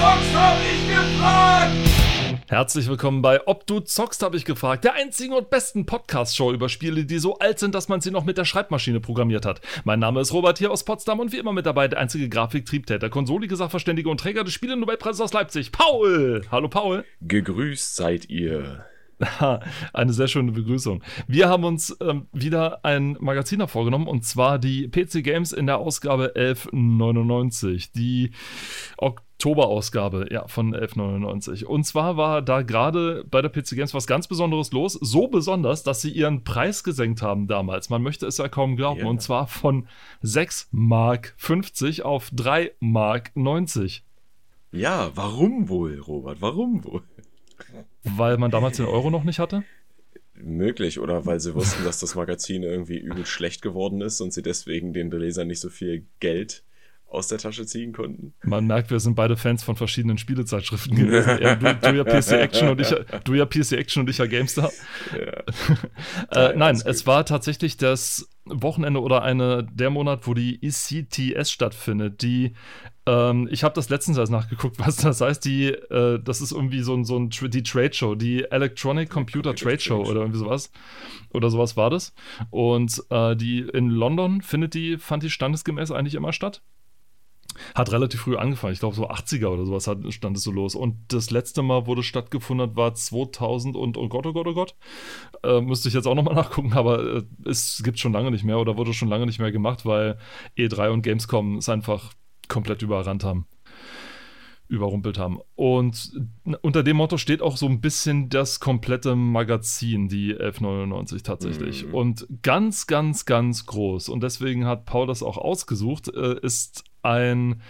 zockst, hab ich gefragt! Herzlich willkommen bei Ob du zockst, habe ich gefragt. Der einzigen und besten Podcast-Show über Spiele, die so alt sind, dass man sie noch mit der Schreibmaschine programmiert hat. Mein Name ist Robert hier aus Potsdam und wie immer mit dabei der einzige Grafiktriebtäter, konsolige Sachverständige und Träger des Spiele-Nobelpreises aus Leipzig, Paul. Hallo Paul. Gegrüßt seid ihr. Eine sehr schöne Begrüßung. Wir haben uns ähm, wieder ein Magazin vorgenommen und zwar die PC Games in der Ausgabe 1199. Die Oktoberausgabe ja, von 1199. Und zwar war da gerade bei der PC Games was ganz Besonderes los. So besonders, dass sie ihren Preis gesenkt haben damals. Man möchte es ja kaum glauben. Yeah. Und zwar von 6 Mark 50 auf 3 Mark 90. Ja, warum wohl, Robert? Warum wohl? Weil man damals den Euro noch nicht hatte? Möglich, oder weil sie wussten, dass das Magazin irgendwie übel schlecht geworden ist und sie deswegen den Lesern nicht so viel Geld aus der Tasche ziehen konnten. Man merkt, wir sind beide Fans von verschiedenen Spielezeitschriften gewesen. ja, du, du, ja PC Action und ich, du ja PC Action und ich ja GameStar. Ja. äh, nein, es war tatsächlich das Wochenende oder eine der Monat, wo die ECTS stattfindet, die ähm, ich habe das letztens erst nachgeguckt, was das heißt. Die, äh, das ist irgendwie so ein, so ein die Trade Show, die Electronic Computer Trade Show oder irgendwie sowas. Oder sowas war das. Und äh, die in London findet die, fand die standesgemäß eigentlich immer statt. Hat relativ früh angefangen, ich glaube so 80er oder sowas hat, stand es so los. Und das letzte Mal, wo das stattgefunden hat, war 2000 und oh Gott, oh Gott, oh Gott. Äh, müsste ich jetzt auch nochmal nachgucken, aber äh, es gibt schon lange nicht mehr oder wurde schon lange nicht mehr gemacht, weil E3 und Gamescom es einfach komplett überrannt haben. Überrumpelt haben. Und unter dem Motto steht auch so ein bisschen das komplette Magazin, die 1199 tatsächlich. Mm. Und ganz, ganz, ganz groß. Und deswegen hat Paul das auch ausgesucht, äh, ist ein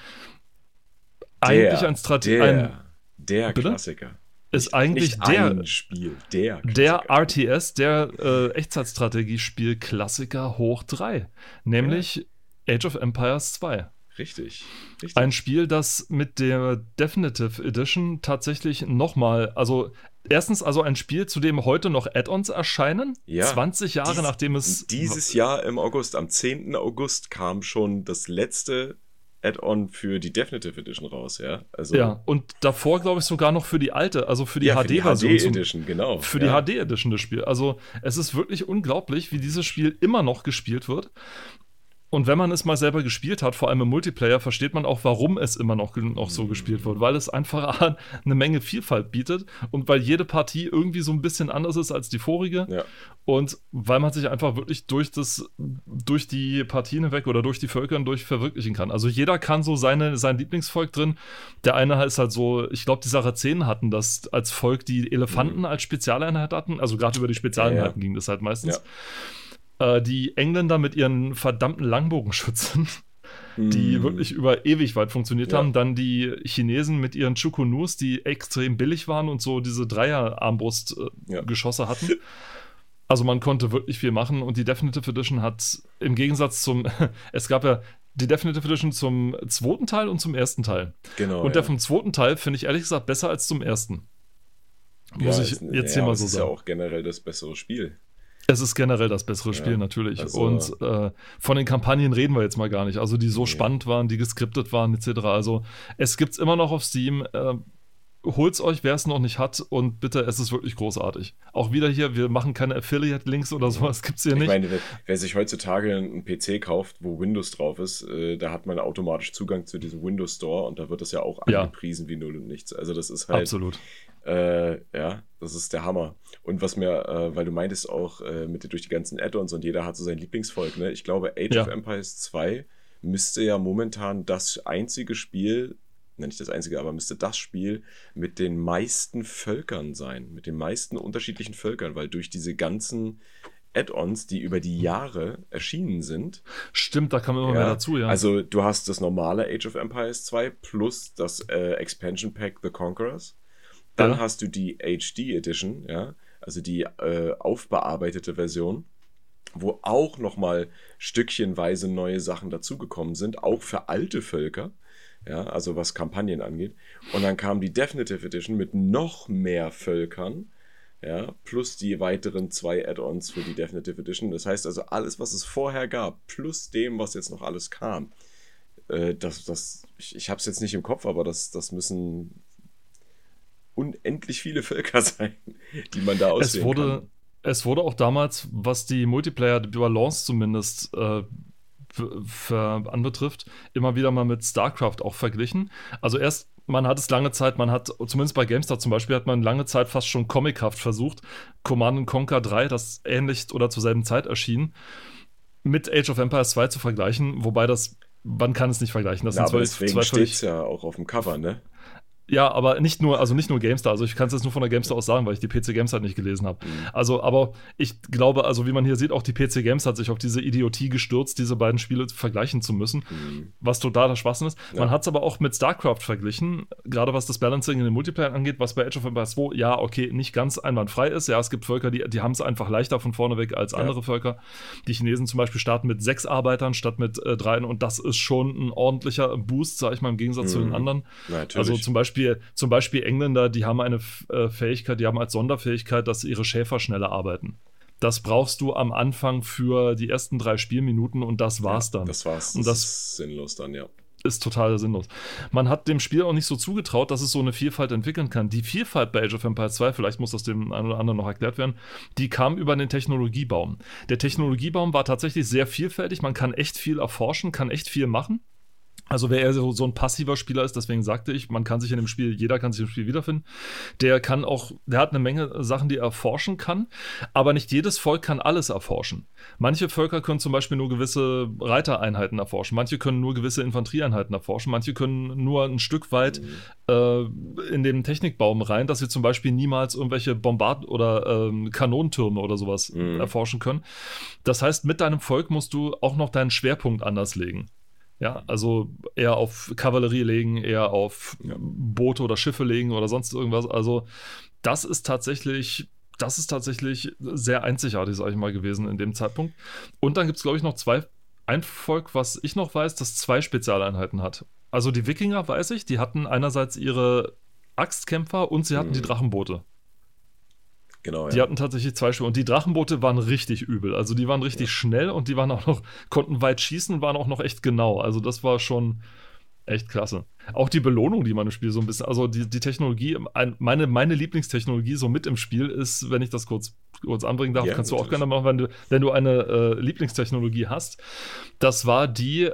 der, eigentlich ein Strategie. Der, der Klassiker. Ist eigentlich Nicht der Spiel, der, der RTS, der äh, Echtzeitstrategiespiel Klassiker hoch 3, nämlich ja. Age of Empires 2. Richtig, richtig. Ein Spiel, das mit der Definitive Edition tatsächlich nochmal, also erstens also ein Spiel, zu dem heute noch Add-ons erscheinen, ja, 20 Jahre dies, nachdem es... Dieses Jahr im August, am 10. August kam schon das letzte Add-on für die Definitive Edition raus, ja. Also ja, und davor glaube ich sogar noch für die alte, also für die ja, HD-Version. HD Edition, genau. Für ja. die HD Edition des Spiels. Also es ist wirklich unglaublich, wie dieses Spiel immer noch gespielt wird. Und wenn man es mal selber gespielt hat, vor allem im Multiplayer, versteht man auch, warum es immer noch, noch so gespielt wird. Weil es einfach eine Menge Vielfalt bietet und weil jede Partie irgendwie so ein bisschen anders ist als die vorige. Ja. Und weil man sich einfach wirklich durch, das, durch die Partien hinweg oder durch die Völker hindurch verwirklichen kann. Also jeder kann so seine, sein Lieblingsvolk drin. Der eine ist halt so, ich glaube, die Sarazenen hatten das als Volk, die Elefanten mhm. als Spezialeinheit hatten. Also gerade über die Spezialeinheiten ja, ja. ging das halt meistens. Äh, die Engländer mit ihren verdammten Langbogenschützen, die mm. wirklich über ewig weit funktioniert ja. haben. Dann die Chinesen mit ihren Chukunus, die extrem billig waren und so diese Dreier-Armbrust-Geschosse äh, ja. hatten. Also man konnte wirklich viel machen und die Definitive Edition hat im Gegensatz zum, es gab ja die Definitive Edition zum zweiten Teil und zum ersten Teil. Genau. Und der ja. vom zweiten Teil finde ich ehrlich gesagt besser als zum ersten. Muss ja, ich jetzt ja, hier mal so sagen. Das ist ja auch generell das bessere Spiel. Es ist generell das bessere Spiel, ja, natürlich. Also, und äh, von den Kampagnen reden wir jetzt mal gar nicht. Also, die so nee. spannend waren, die geskriptet waren, etc. Also, es gibt es immer noch auf Steam. Äh, holt's euch, wer es noch nicht hat und bitte, es ist wirklich großartig. Auch wieder hier, wir machen keine Affiliate-Links oder sowas, gibt's hier nicht. Ich meine, wer sich heutzutage einen PC kauft, wo Windows drauf ist, äh, da hat man automatisch Zugang zu diesem Windows Store und da wird das ja auch angepriesen ja. wie null und nichts. Also das ist halt... Absolut. Äh, ja, das ist der Hammer. Und was mir, äh, weil du meintest auch äh, mit durch die ganzen Add-ons und jeder hat so sein Lieblingsvolk, ne? Ich glaube, Age ja. of Empires 2 müsste ja momentan das einzige Spiel nicht das einzige, aber müsste das Spiel mit den meisten Völkern sein, mit den meisten unterschiedlichen Völkern, weil durch diese ganzen Add-ons, die über die Jahre erschienen sind. Stimmt, da kam immer ja, mehr dazu, ja. Also du hast das normale Age of Empires 2 plus das äh, Expansion Pack The Conquerors. Dann ja. hast du die HD Edition, ja, also die äh, aufbearbeitete Version, wo auch nochmal stückchenweise neue Sachen dazugekommen sind, auch für alte Völker ja, also was Kampagnen angeht. Und dann kam die Definitive Edition mit noch mehr Völkern, ja, plus die weiteren zwei Add-ons für die Definitive Edition. Das heißt also, alles, was es vorher gab, plus dem, was jetzt noch alles kam, äh, das, das, ich, ich habe es jetzt nicht im Kopf, aber das, das müssen unendlich viele Völker sein, die man da auswählen es wurde, kann. Es wurde auch damals, was die Multiplayer-Balance zumindest äh, anbetrifft, immer wieder mal mit StarCraft auch verglichen. Also erst man hat es lange Zeit, man hat, zumindest bei GameStar zum Beispiel, hat man lange Zeit fast schon comichaft versucht, Command Conquer 3, das ähnlich oder zur selben Zeit erschien, mit Age of Empires 2 zu vergleichen, wobei das, man kann es nicht vergleichen. Das ja, sind aber zwei, deswegen steht es ja auch auf dem Cover, ne? Ja, aber nicht nur, also nicht nur GameStar, also ich kann es jetzt nur von der GameStar aus sagen, weil ich die PC Games halt nicht gelesen habe. Mhm. Also, aber ich glaube, also wie man hier sieht, auch die PC Games hat sich auf diese Idiotie gestürzt, diese beiden Spiele vergleichen zu müssen, mhm. was totaler Schwachsinn ist. Ja. Man hat es aber auch mit StarCraft verglichen, gerade was das Balancing in den Multiplayer angeht, was bei Age of Empires 2, ja, okay, nicht ganz einwandfrei ist. Ja, es gibt Völker, die, die haben es einfach leichter von vorne weg als andere ja. Völker. Die Chinesen zum Beispiel starten mit sechs Arbeitern statt mit äh, dreien und das ist schon ein ordentlicher Boost, sag ich mal, im Gegensatz mhm. zu den mhm. anderen. Natürlich. Also zum Beispiel, zum Beispiel Engländer, die haben eine äh, Fähigkeit, die haben als Sonderfähigkeit, dass ihre Schäfer schneller arbeiten. Das brauchst du am Anfang für die ersten drei Spielminuten und das war's ja, dann. Das war's. Und das, das ist sinnlos dann, ja ist total sinnlos. Man hat dem Spiel auch nicht so zugetraut, dass es so eine Vielfalt entwickeln kann. Die Vielfalt bei Age of Empires 2, vielleicht muss das dem einen oder anderen noch erklärt werden, die kam über den Technologiebaum. Der Technologiebaum war tatsächlich sehr vielfältig, man kann echt viel erforschen, kann echt viel machen. Also wer eher so, so, ein passiver Spieler ist, deswegen sagte ich, man kann sich in dem Spiel, jeder kann sich im Spiel wiederfinden. Der kann auch, der hat eine Menge Sachen, die er erforschen kann, aber nicht jedes Volk kann alles erforschen. Manche Völker können zum Beispiel nur gewisse Reitereinheiten erforschen, manche können nur gewisse Infanterieeinheiten erforschen, manche können nur ein Stück weit äh, in den Technikbaum rein, dass sie zum Beispiel niemals irgendwelche Bombard- oder ähm, Kanonentürme oder sowas mhm. erforschen können. Das heißt, mit deinem Volk musst du auch noch deinen Schwerpunkt anders legen. Ja, also eher auf Kavallerie legen, eher auf. Boote oder Schiffe legen oder sonst irgendwas. Also das ist tatsächlich, das ist tatsächlich sehr einzigartig, sage ich mal, gewesen in dem Zeitpunkt. Und dann gibt es, glaube ich, noch zwei, ein Volk, was ich noch weiß, das zwei Spezialeinheiten hat. Also die Wikinger, weiß ich, die hatten einerseits ihre Axtkämpfer und sie hatten mhm. die Drachenboote. Genau, die ja. hatten tatsächlich zwei Spiele. Und die Drachenboote waren richtig übel. Also die waren richtig ja. schnell und die waren auch noch, konnten weit schießen, waren auch noch echt genau. Also das war schon echt klasse. Auch die Belohnung, die man im Spiel so ein bisschen, also die, die Technologie, meine, meine Lieblingstechnologie so mit im Spiel ist, wenn ich das kurz, kurz anbringen darf, ja, kannst natürlich. du auch gerne machen, wenn du, wenn du eine äh, Lieblingstechnologie hast. Das war die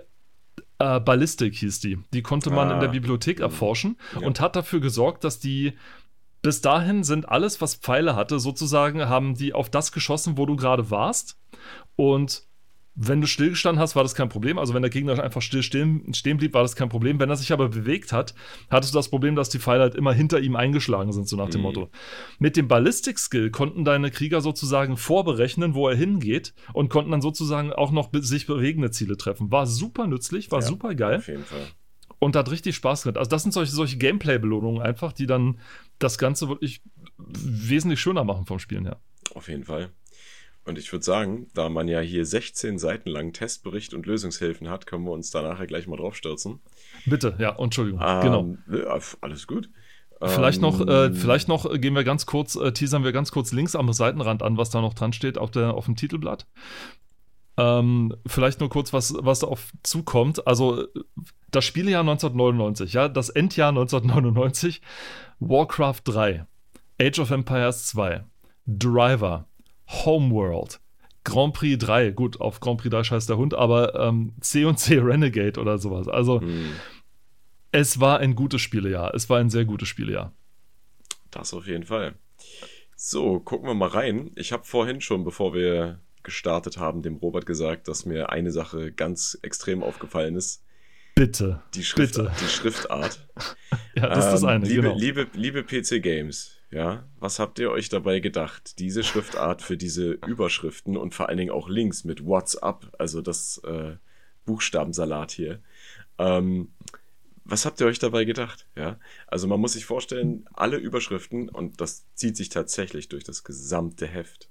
äh, Ballistik hieß die. Die konnte man ah. in der Bibliothek erforschen und hat dafür gesorgt, dass die bis dahin sind alles, was Pfeile hatte, sozusagen, haben die auf das geschossen, wo du gerade warst. Und wenn du stillgestanden hast, war das kein Problem. Also wenn der Gegner einfach still stehen, stehen blieb, war das kein Problem. Wenn er sich aber bewegt hat, hattest du das Problem, dass die Pfeile halt immer hinter ihm eingeschlagen sind, so nach dem mhm. Motto. Mit dem Ballistik-Skill konnten deine Krieger sozusagen vorberechnen, wo er hingeht und konnten dann sozusagen auch noch sich bewegende Ziele treffen. War super nützlich, war ja, super geil. Auf jeden Fall und hat richtig Spaß gemacht. Also das sind solche, solche Gameplay-Belohnungen einfach, die dann das Ganze wirklich wesentlich schöner machen vom Spielen her. Auf jeden Fall. Und ich würde sagen, da man ja hier 16 Seiten lang Testbericht und Lösungshilfen hat, können wir uns da nachher gleich mal drauf stürzen. Bitte, ja, Entschuldigung. Ähm, genau. Ja, alles gut. Vielleicht noch, äh, ähm, vielleicht noch gehen wir ganz kurz, äh, teasern wir ganz kurz links am Seitenrand an, was da noch dran steht auf, der, auf dem Titelblatt. Ähm, vielleicht nur kurz, was, was auf zukommt. Also, das Spielejahr 1999, ja, das Endjahr 1999, Warcraft 3, Age of Empires 2, Driver, Homeworld, Grand Prix 3, gut, auf Grand Prix 3 scheißt der Hund, aber ähm, C&C Renegade oder sowas. Also, hm. es war ein gutes Spielejahr. Es war ein sehr gutes Spielejahr. Das auf jeden Fall. So, gucken wir mal rein. Ich habe vorhin schon, bevor wir gestartet haben, dem Robert gesagt, dass mir eine Sache ganz extrem aufgefallen ist. Bitte. Die, Schrift, bitte. die Schriftart. ja, das ist das ähm, eine. Liebe, genau. liebe, liebe PC Games, ja, was habt ihr euch dabei gedacht, diese Schriftart für diese Überschriften und vor allen Dingen auch Links mit WhatsApp, also das äh, Buchstabensalat hier, ähm, was habt ihr euch dabei gedacht? Ja, also man muss sich vorstellen, alle Überschriften, und das zieht sich tatsächlich durch das gesamte Heft,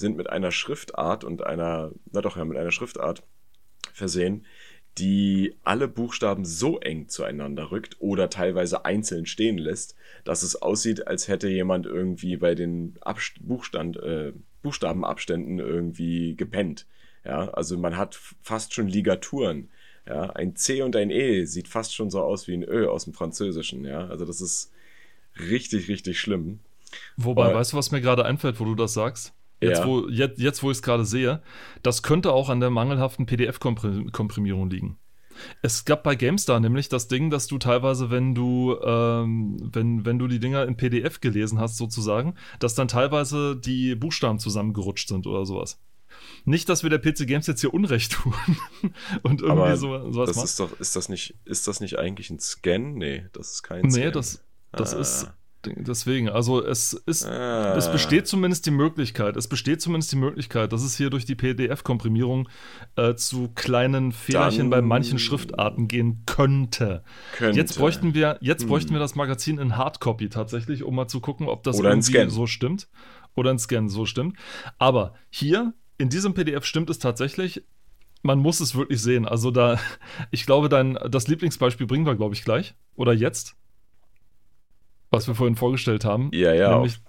sind mit einer Schriftart und einer, na doch, ja, mit einer Schriftart versehen, die alle Buchstaben so eng zueinander rückt oder teilweise einzeln stehen lässt, dass es aussieht, als hätte jemand irgendwie bei den Abst Buchstand, äh, Buchstabenabständen irgendwie gepennt. Ja, also man hat fast schon Ligaturen. Ja, ein C und ein E sieht fast schon so aus wie ein Ö aus dem Französischen. Ja, also das ist richtig, richtig schlimm. Wobei, Aber, weißt du, was mir gerade einfällt, wo du das sagst? Jetzt, ja. wo, jetzt, jetzt, wo ich es gerade sehe, das könnte auch an der mangelhaften PDF-Komprimierung liegen. Es gab bei GameStar nämlich das Ding, dass du teilweise, wenn du, ähm, wenn, wenn du die Dinger in PDF gelesen hast, sozusagen, dass dann teilweise die Buchstaben zusammengerutscht sind oder sowas. Nicht, dass wir der PC Games jetzt hier Unrecht tun und irgendwie Aber so, sowas das machen. Ist, doch, ist, das nicht, ist das nicht eigentlich ein Scan? Nee, das ist kein nee, Scan. Nee, das, das ah. ist Deswegen, also es ist, ah. es besteht zumindest die Möglichkeit, es besteht zumindest die Möglichkeit, dass es hier durch die PDF-Komprimierung äh, zu kleinen Fehlerchen Dann bei manchen Schriftarten gehen könnte. könnte. Jetzt bräuchten wir, jetzt hm. bräuchten wir das Magazin in Hardcopy tatsächlich, um mal zu gucken, ob das Oder irgendwie so stimmt. Oder ein Scan so stimmt. Aber hier in diesem PDF stimmt es tatsächlich. Man muss es wirklich sehen. Also da, ich glaube, dein, das Lieblingsbeispiel bringen wir, glaube ich, gleich. Oder jetzt was wir vorhin vorgestellt haben. Ja, ja. Nämlich,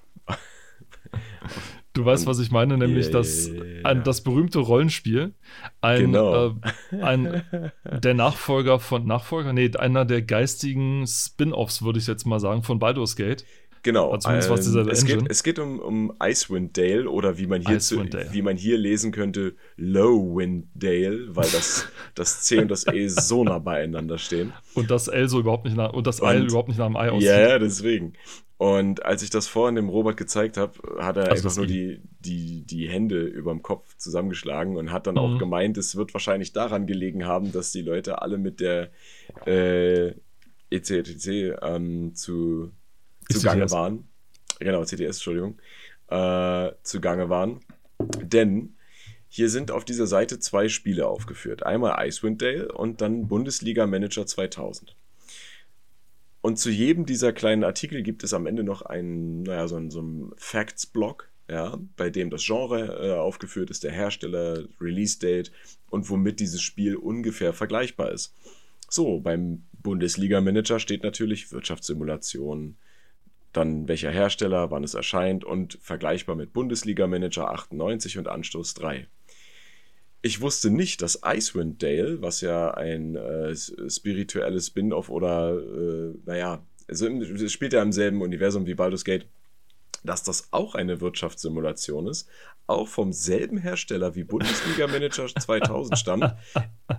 du weißt, was ich meine, nämlich yeah, das, ein, das berühmte Rollenspiel. Ein, genau. äh, ein, der Nachfolger von Nachfolger, nee, einer der geistigen Spin-offs, würde ich jetzt mal sagen, von Baldur's Gate. Genau. Dieser es, geht, es geht um, um Icewind Dale oder wie man, hier zu, wie man hier lesen könnte, Lowwind Dale, weil das, das C und das E so nah beieinander stehen. Und das L so überhaupt nicht nach, und das I überhaupt nicht nach dem I aussieht. Ja, ja, deswegen. Und als ich das vorhin dem Robert gezeigt habe, hat er also einfach nur die, die, die Hände über dem Kopf zusammengeschlagen und hat dann mhm. auch gemeint, es wird wahrscheinlich daran gelegen haben, dass die Leute alle mit der äh, ECTC ähm, zu zugange CTS. waren. Genau, CTS, Entschuldigung. Äh, zugange waren. Denn hier sind auf dieser Seite zwei Spiele aufgeführt. Einmal Icewind Dale und dann Bundesliga Manager 2000. Und zu jedem dieser kleinen Artikel gibt es am Ende noch einen, naja, so einen, so einen Facts-Blog, ja, bei dem das Genre äh, aufgeführt ist, der Hersteller, Release-Date und womit dieses Spiel ungefähr vergleichbar ist. So, beim Bundesliga-Manager steht natürlich Wirtschaftssimulation, dann welcher Hersteller, wann es erscheint und vergleichbar mit Bundesliga Manager 98 und Anstoß 3. Ich wusste nicht, dass Icewind Dale, was ja ein äh, spirituelles Spin-off oder, äh, naja, also es spielt ja im selben Universum wie Baldur's Gate, dass das auch eine Wirtschaftssimulation ist, auch vom selben Hersteller wie Bundesliga Manager 2000 stammt,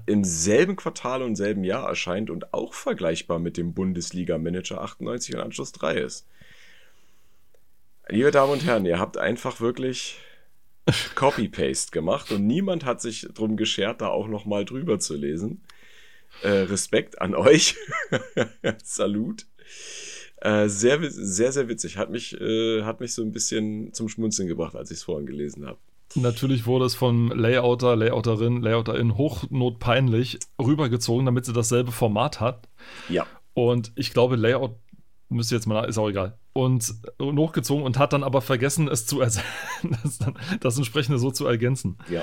im selben Quartal und selben Jahr erscheint und auch vergleichbar mit dem Bundesliga Manager 98 und Anschluss 3 ist. Liebe Damen und Herren, ihr habt einfach wirklich Copy-Paste gemacht und niemand hat sich drum geschert, da auch nochmal drüber zu lesen. Äh, Respekt an euch. Salut. Äh, sehr, sehr, sehr witzig. Hat mich, äh, hat mich so ein bisschen zum Schmunzeln gebracht, als ich es vorhin gelesen habe. Natürlich wurde es vom Layouter, Layouterin, Layouterin hochnotpeinlich rübergezogen, damit sie dasselbe Format hat. Ja. Und ich glaube, Layout müsste jetzt mal, ist auch egal. Und, hochgezogen und hat dann aber vergessen, es zu das, das entsprechende so zu ergänzen. Ja.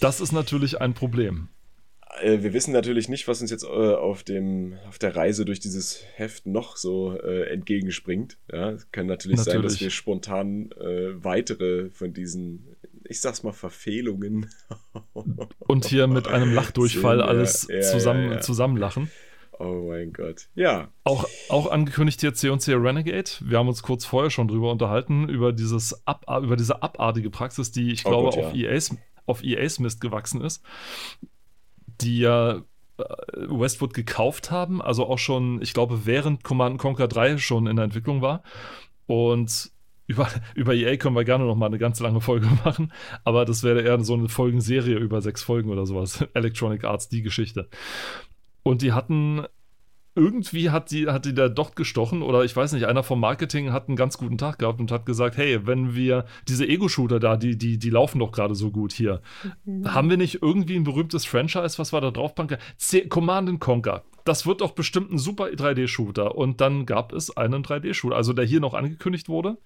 Das ist natürlich ein Problem. Äh, wir wissen natürlich nicht, was uns jetzt äh, auf, dem, auf der Reise durch dieses Heft noch so äh, entgegenspringt. Ja, es kann natürlich, natürlich, sein, dass wir spontan äh, weitere von diesen, ich sag's mal, Verfehlungen. Und hier mit einem Lachdurchfall ja, alles ja, zusammen, ja, zusammenlachen. Oh mein Gott. Ja. Auch, auch angekündigt hier C&C Renegade. Wir haben uns kurz vorher schon drüber unterhalten, über, dieses Ab, über diese abartige Praxis, die ich oh glaube Gott, auf, EAs, auf EAs Mist gewachsen ist. Die ja äh, Westwood gekauft haben, also auch schon, ich glaube, während Command Conquer 3 schon in der Entwicklung war. Und über, über EA können wir gerne noch mal eine ganz lange Folge machen, aber das wäre eher so eine Folgenserie über sechs Folgen oder sowas. Electronic Arts, die Geschichte. Und die hatten irgendwie hat die, hat die da doch gestochen oder ich weiß nicht, einer vom Marketing hat einen ganz guten Tag gehabt und hat gesagt, hey, wenn wir diese Ego-Shooter da, die, die, die laufen doch gerade so gut hier. Mhm. Haben wir nicht irgendwie ein berühmtes Franchise, was war da drauf? Command Conquer das wird doch bestimmt ein super 3D-Shooter. Und dann gab es einen 3D-Shooter, also der hier noch angekündigt wurde,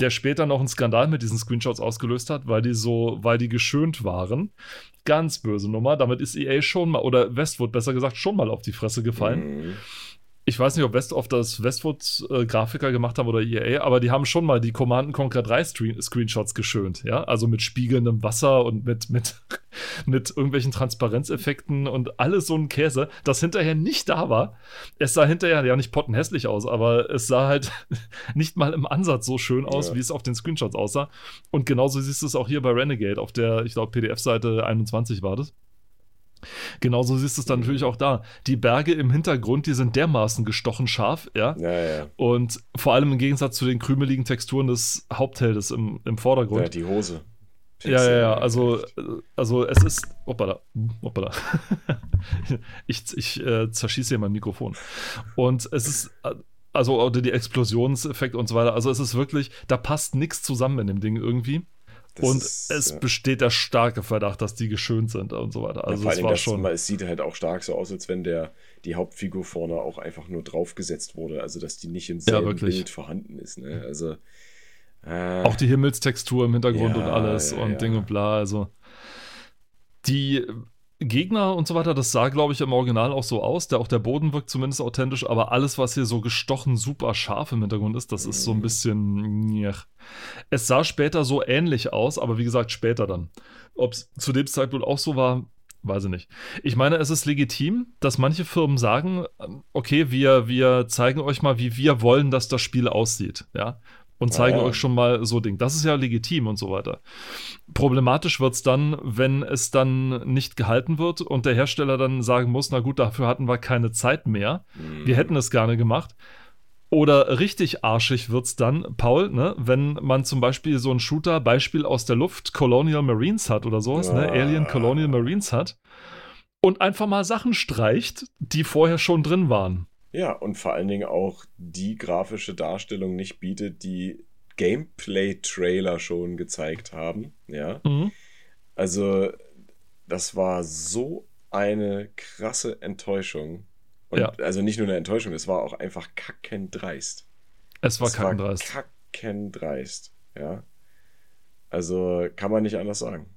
der später noch einen Skandal mit diesen Screenshots ausgelöst hat, weil die so, weil die geschönt waren. Ganz böse Nummer. Damit ist EA schon mal, oder Westwood besser gesagt, schon mal auf die Fresse gefallen. Mhm. Ich weiß nicht, ob West of das Westwood äh, Grafiker gemacht haben oder EA, aber die haben schon mal die Command Conquer 3 Screen Screenshots geschönt, ja, also mit spiegelndem Wasser und mit, mit, mit irgendwelchen Transparenzeffekten und alles so ein Käse, das hinterher nicht da war. Es sah hinterher ja nicht pottenhässlich aus, aber es sah halt nicht mal im Ansatz so schön aus, ja. wie es auf den Screenshots aussah. Und genauso siehst du es auch hier bei Renegade auf der, ich glaube, PDF-Seite 21 war das. Genauso siehst du es dann natürlich auch da. Die Berge im Hintergrund, die sind dermaßen gestochen scharf, ja. Ja, ja. Und vor allem im Gegensatz zu den krümeligen Texturen des Hauptheldes im, im Vordergrund. Ja, die Hose. Ja, ja, ja, also, also es ist. Hoppala, hoppala. ich ich äh, zerschieße hier mein Mikrofon. Und es ist. Also, oder die Explosionseffekte und so weiter. Also, es ist wirklich, da passt nichts zusammen in dem Ding irgendwie. Das und ist, es ja. besteht der starke Verdacht, dass die geschönt sind und so weiter. Also ja, es war schon. es sieht halt auch stark so aus, als wenn der die Hauptfigur vorne auch einfach nur draufgesetzt wurde, also dass die nicht im selben ja, Bild vorhanden ist. Ne? Also äh, auch die Himmelstextur im Hintergrund und alles und Ding und bla. Also die Gegner und so weiter, das sah, glaube ich, im Original auch so aus. Der, auch der Boden wirkt zumindest authentisch, aber alles, was hier so gestochen super scharf im Hintergrund ist, das ist so ein bisschen. Es sah später so ähnlich aus, aber wie gesagt, später dann. Ob es zu dem Zeitpunkt auch so war, weiß ich nicht. Ich meine, es ist legitim, dass manche Firmen sagen, okay, wir, wir zeigen euch mal, wie wir wollen, dass das Spiel aussieht. Ja, und zeigen ja. euch schon mal so Ding. Das ist ja legitim und so weiter. Problematisch wird es dann, wenn es dann nicht gehalten wird und der Hersteller dann sagen muss, na gut, dafür hatten wir keine Zeit mehr. Mhm. Wir hätten es gerne gemacht. Oder richtig arschig wird es dann, Paul, ne, wenn man zum Beispiel so einen Shooter, Beispiel aus der Luft, Colonial Marines hat oder sowas, ne, ja. ne, Alien Colonial Marines hat und einfach mal Sachen streicht, die vorher schon drin waren. Ja, und vor allen Dingen auch die grafische Darstellung nicht bietet, die Gameplay-Trailer schon gezeigt haben. Ja. Mhm. Also, das war so eine krasse Enttäuschung. Und ja. also nicht nur eine Enttäuschung, es war auch einfach kackendreist. Es war kackendreist. Kackendreist, ja. Also kann man nicht anders sagen.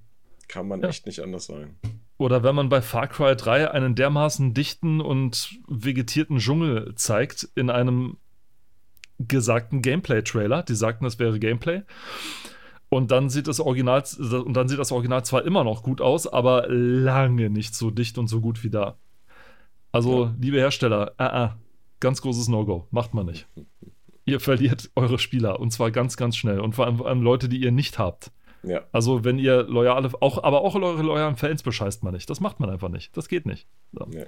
Kann man ja. echt nicht anders sagen. Oder wenn man bei Far Cry 3 einen dermaßen dichten und vegetierten Dschungel zeigt in einem gesagten Gameplay-Trailer, die sagten, das wäre Gameplay. Und dann sieht das Original, und dann sieht das Original zwar immer noch gut aus, aber lange nicht so dicht und so gut wie da. Also, ja. liebe Hersteller, äh, äh, ganz großes No-Go. Macht man nicht. Ihr verliert eure Spieler und zwar ganz, ganz schnell. Und vor allem, vor allem Leute, die ihr nicht habt. Ja. Also, wenn ihr loyale, auch, aber auch eure loyalen Fans bescheißt man nicht. Das macht man einfach nicht. Das geht nicht. So. Ja,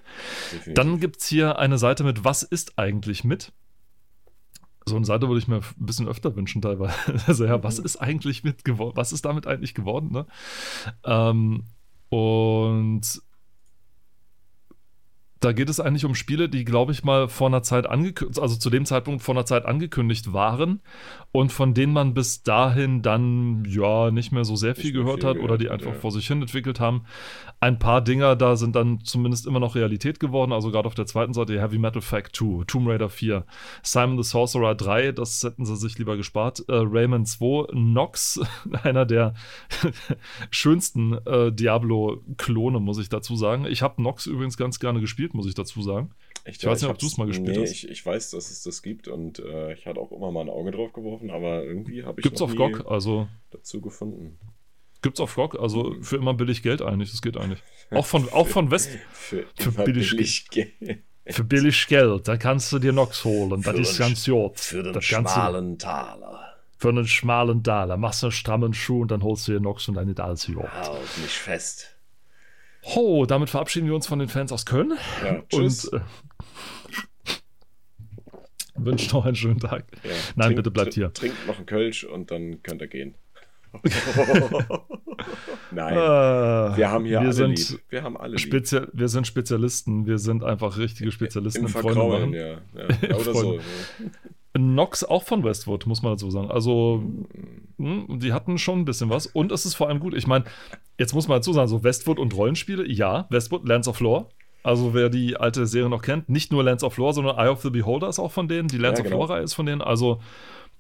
Dann gibt es hier eine Seite mit Was ist eigentlich mit? So eine Seite würde ich mir ein bisschen öfter wünschen, teilweise. Also, ja, was mhm. ist eigentlich mit geworden? Was ist damit eigentlich geworden? Ne? Ähm, und da geht es eigentlich um Spiele, die, glaube ich, mal vor einer Zeit angekündigt, also zu dem Zeitpunkt vor einer Zeit angekündigt waren und von denen man bis dahin dann ja nicht mehr so sehr viel gehört viel hat oder die einfach ja. vor sich hin entwickelt haben. Ein paar Dinger da sind dann zumindest immer noch Realität geworden, also gerade auf der zweiten Seite Heavy Metal Fact 2, Tomb Raider 4, Simon the Sorcerer 3, das hätten sie sich lieber gespart, äh, Rayman 2, Nox, einer der schönsten äh, Diablo-Klone, muss ich dazu sagen. Ich habe Nox übrigens ganz gerne gespielt, muss ich dazu sagen. Echt, ich weiß nicht, ob du es mal gespielt nee, hast. Ich, ich weiß, dass es das gibt und äh, ich hatte auch immer mal ein Auge drauf geworfen, aber irgendwie habe ich Gibt's auf GOG, also dazu gefunden. Gibt's auf GOG, also für immer billig Geld eigentlich, das geht eigentlich. Auch von, auch von West. für, für billig, billig Geld. Für billig Geld, da kannst du dir Nox holen, das ist ganz gut. Für den das schmalen Taler. Für einen schmalen Taler. Machst du einen strammen Schuh und dann holst du dir Nox und dann ist alles gut. Halt mich fest. Ho, damit verabschieden wir uns von den Fans aus Köln. Ja, tschüss. Und, äh, wünsche noch einen schönen Tag. Ja, Nein, trink, bitte bleibt hier. Trinkt noch einen Kölsch und dann könnt ihr gehen. Nein, äh, wir haben hier wir alle sind lieb. Wir haben alle Spezial, Wir sind Spezialisten. Wir sind einfach richtige Spezialisten im, im Vertrauen, ja. ja. Oder so. Nox auch von Westwood, muss man dazu sagen. Also, mh, hm, die hatten schon ein bisschen was. Und es ist vor allem gut. Ich meine, jetzt muss man dazu sagen, so Westwood und Rollenspiele, ja, Westwood, Lands of Lore. Also, wer die alte Serie noch kennt, nicht nur Lands of Lore, sondern Eye of the Beholder ist auch von denen. Die Lands ja, genau. of Lore-Reihe ist von denen. Also,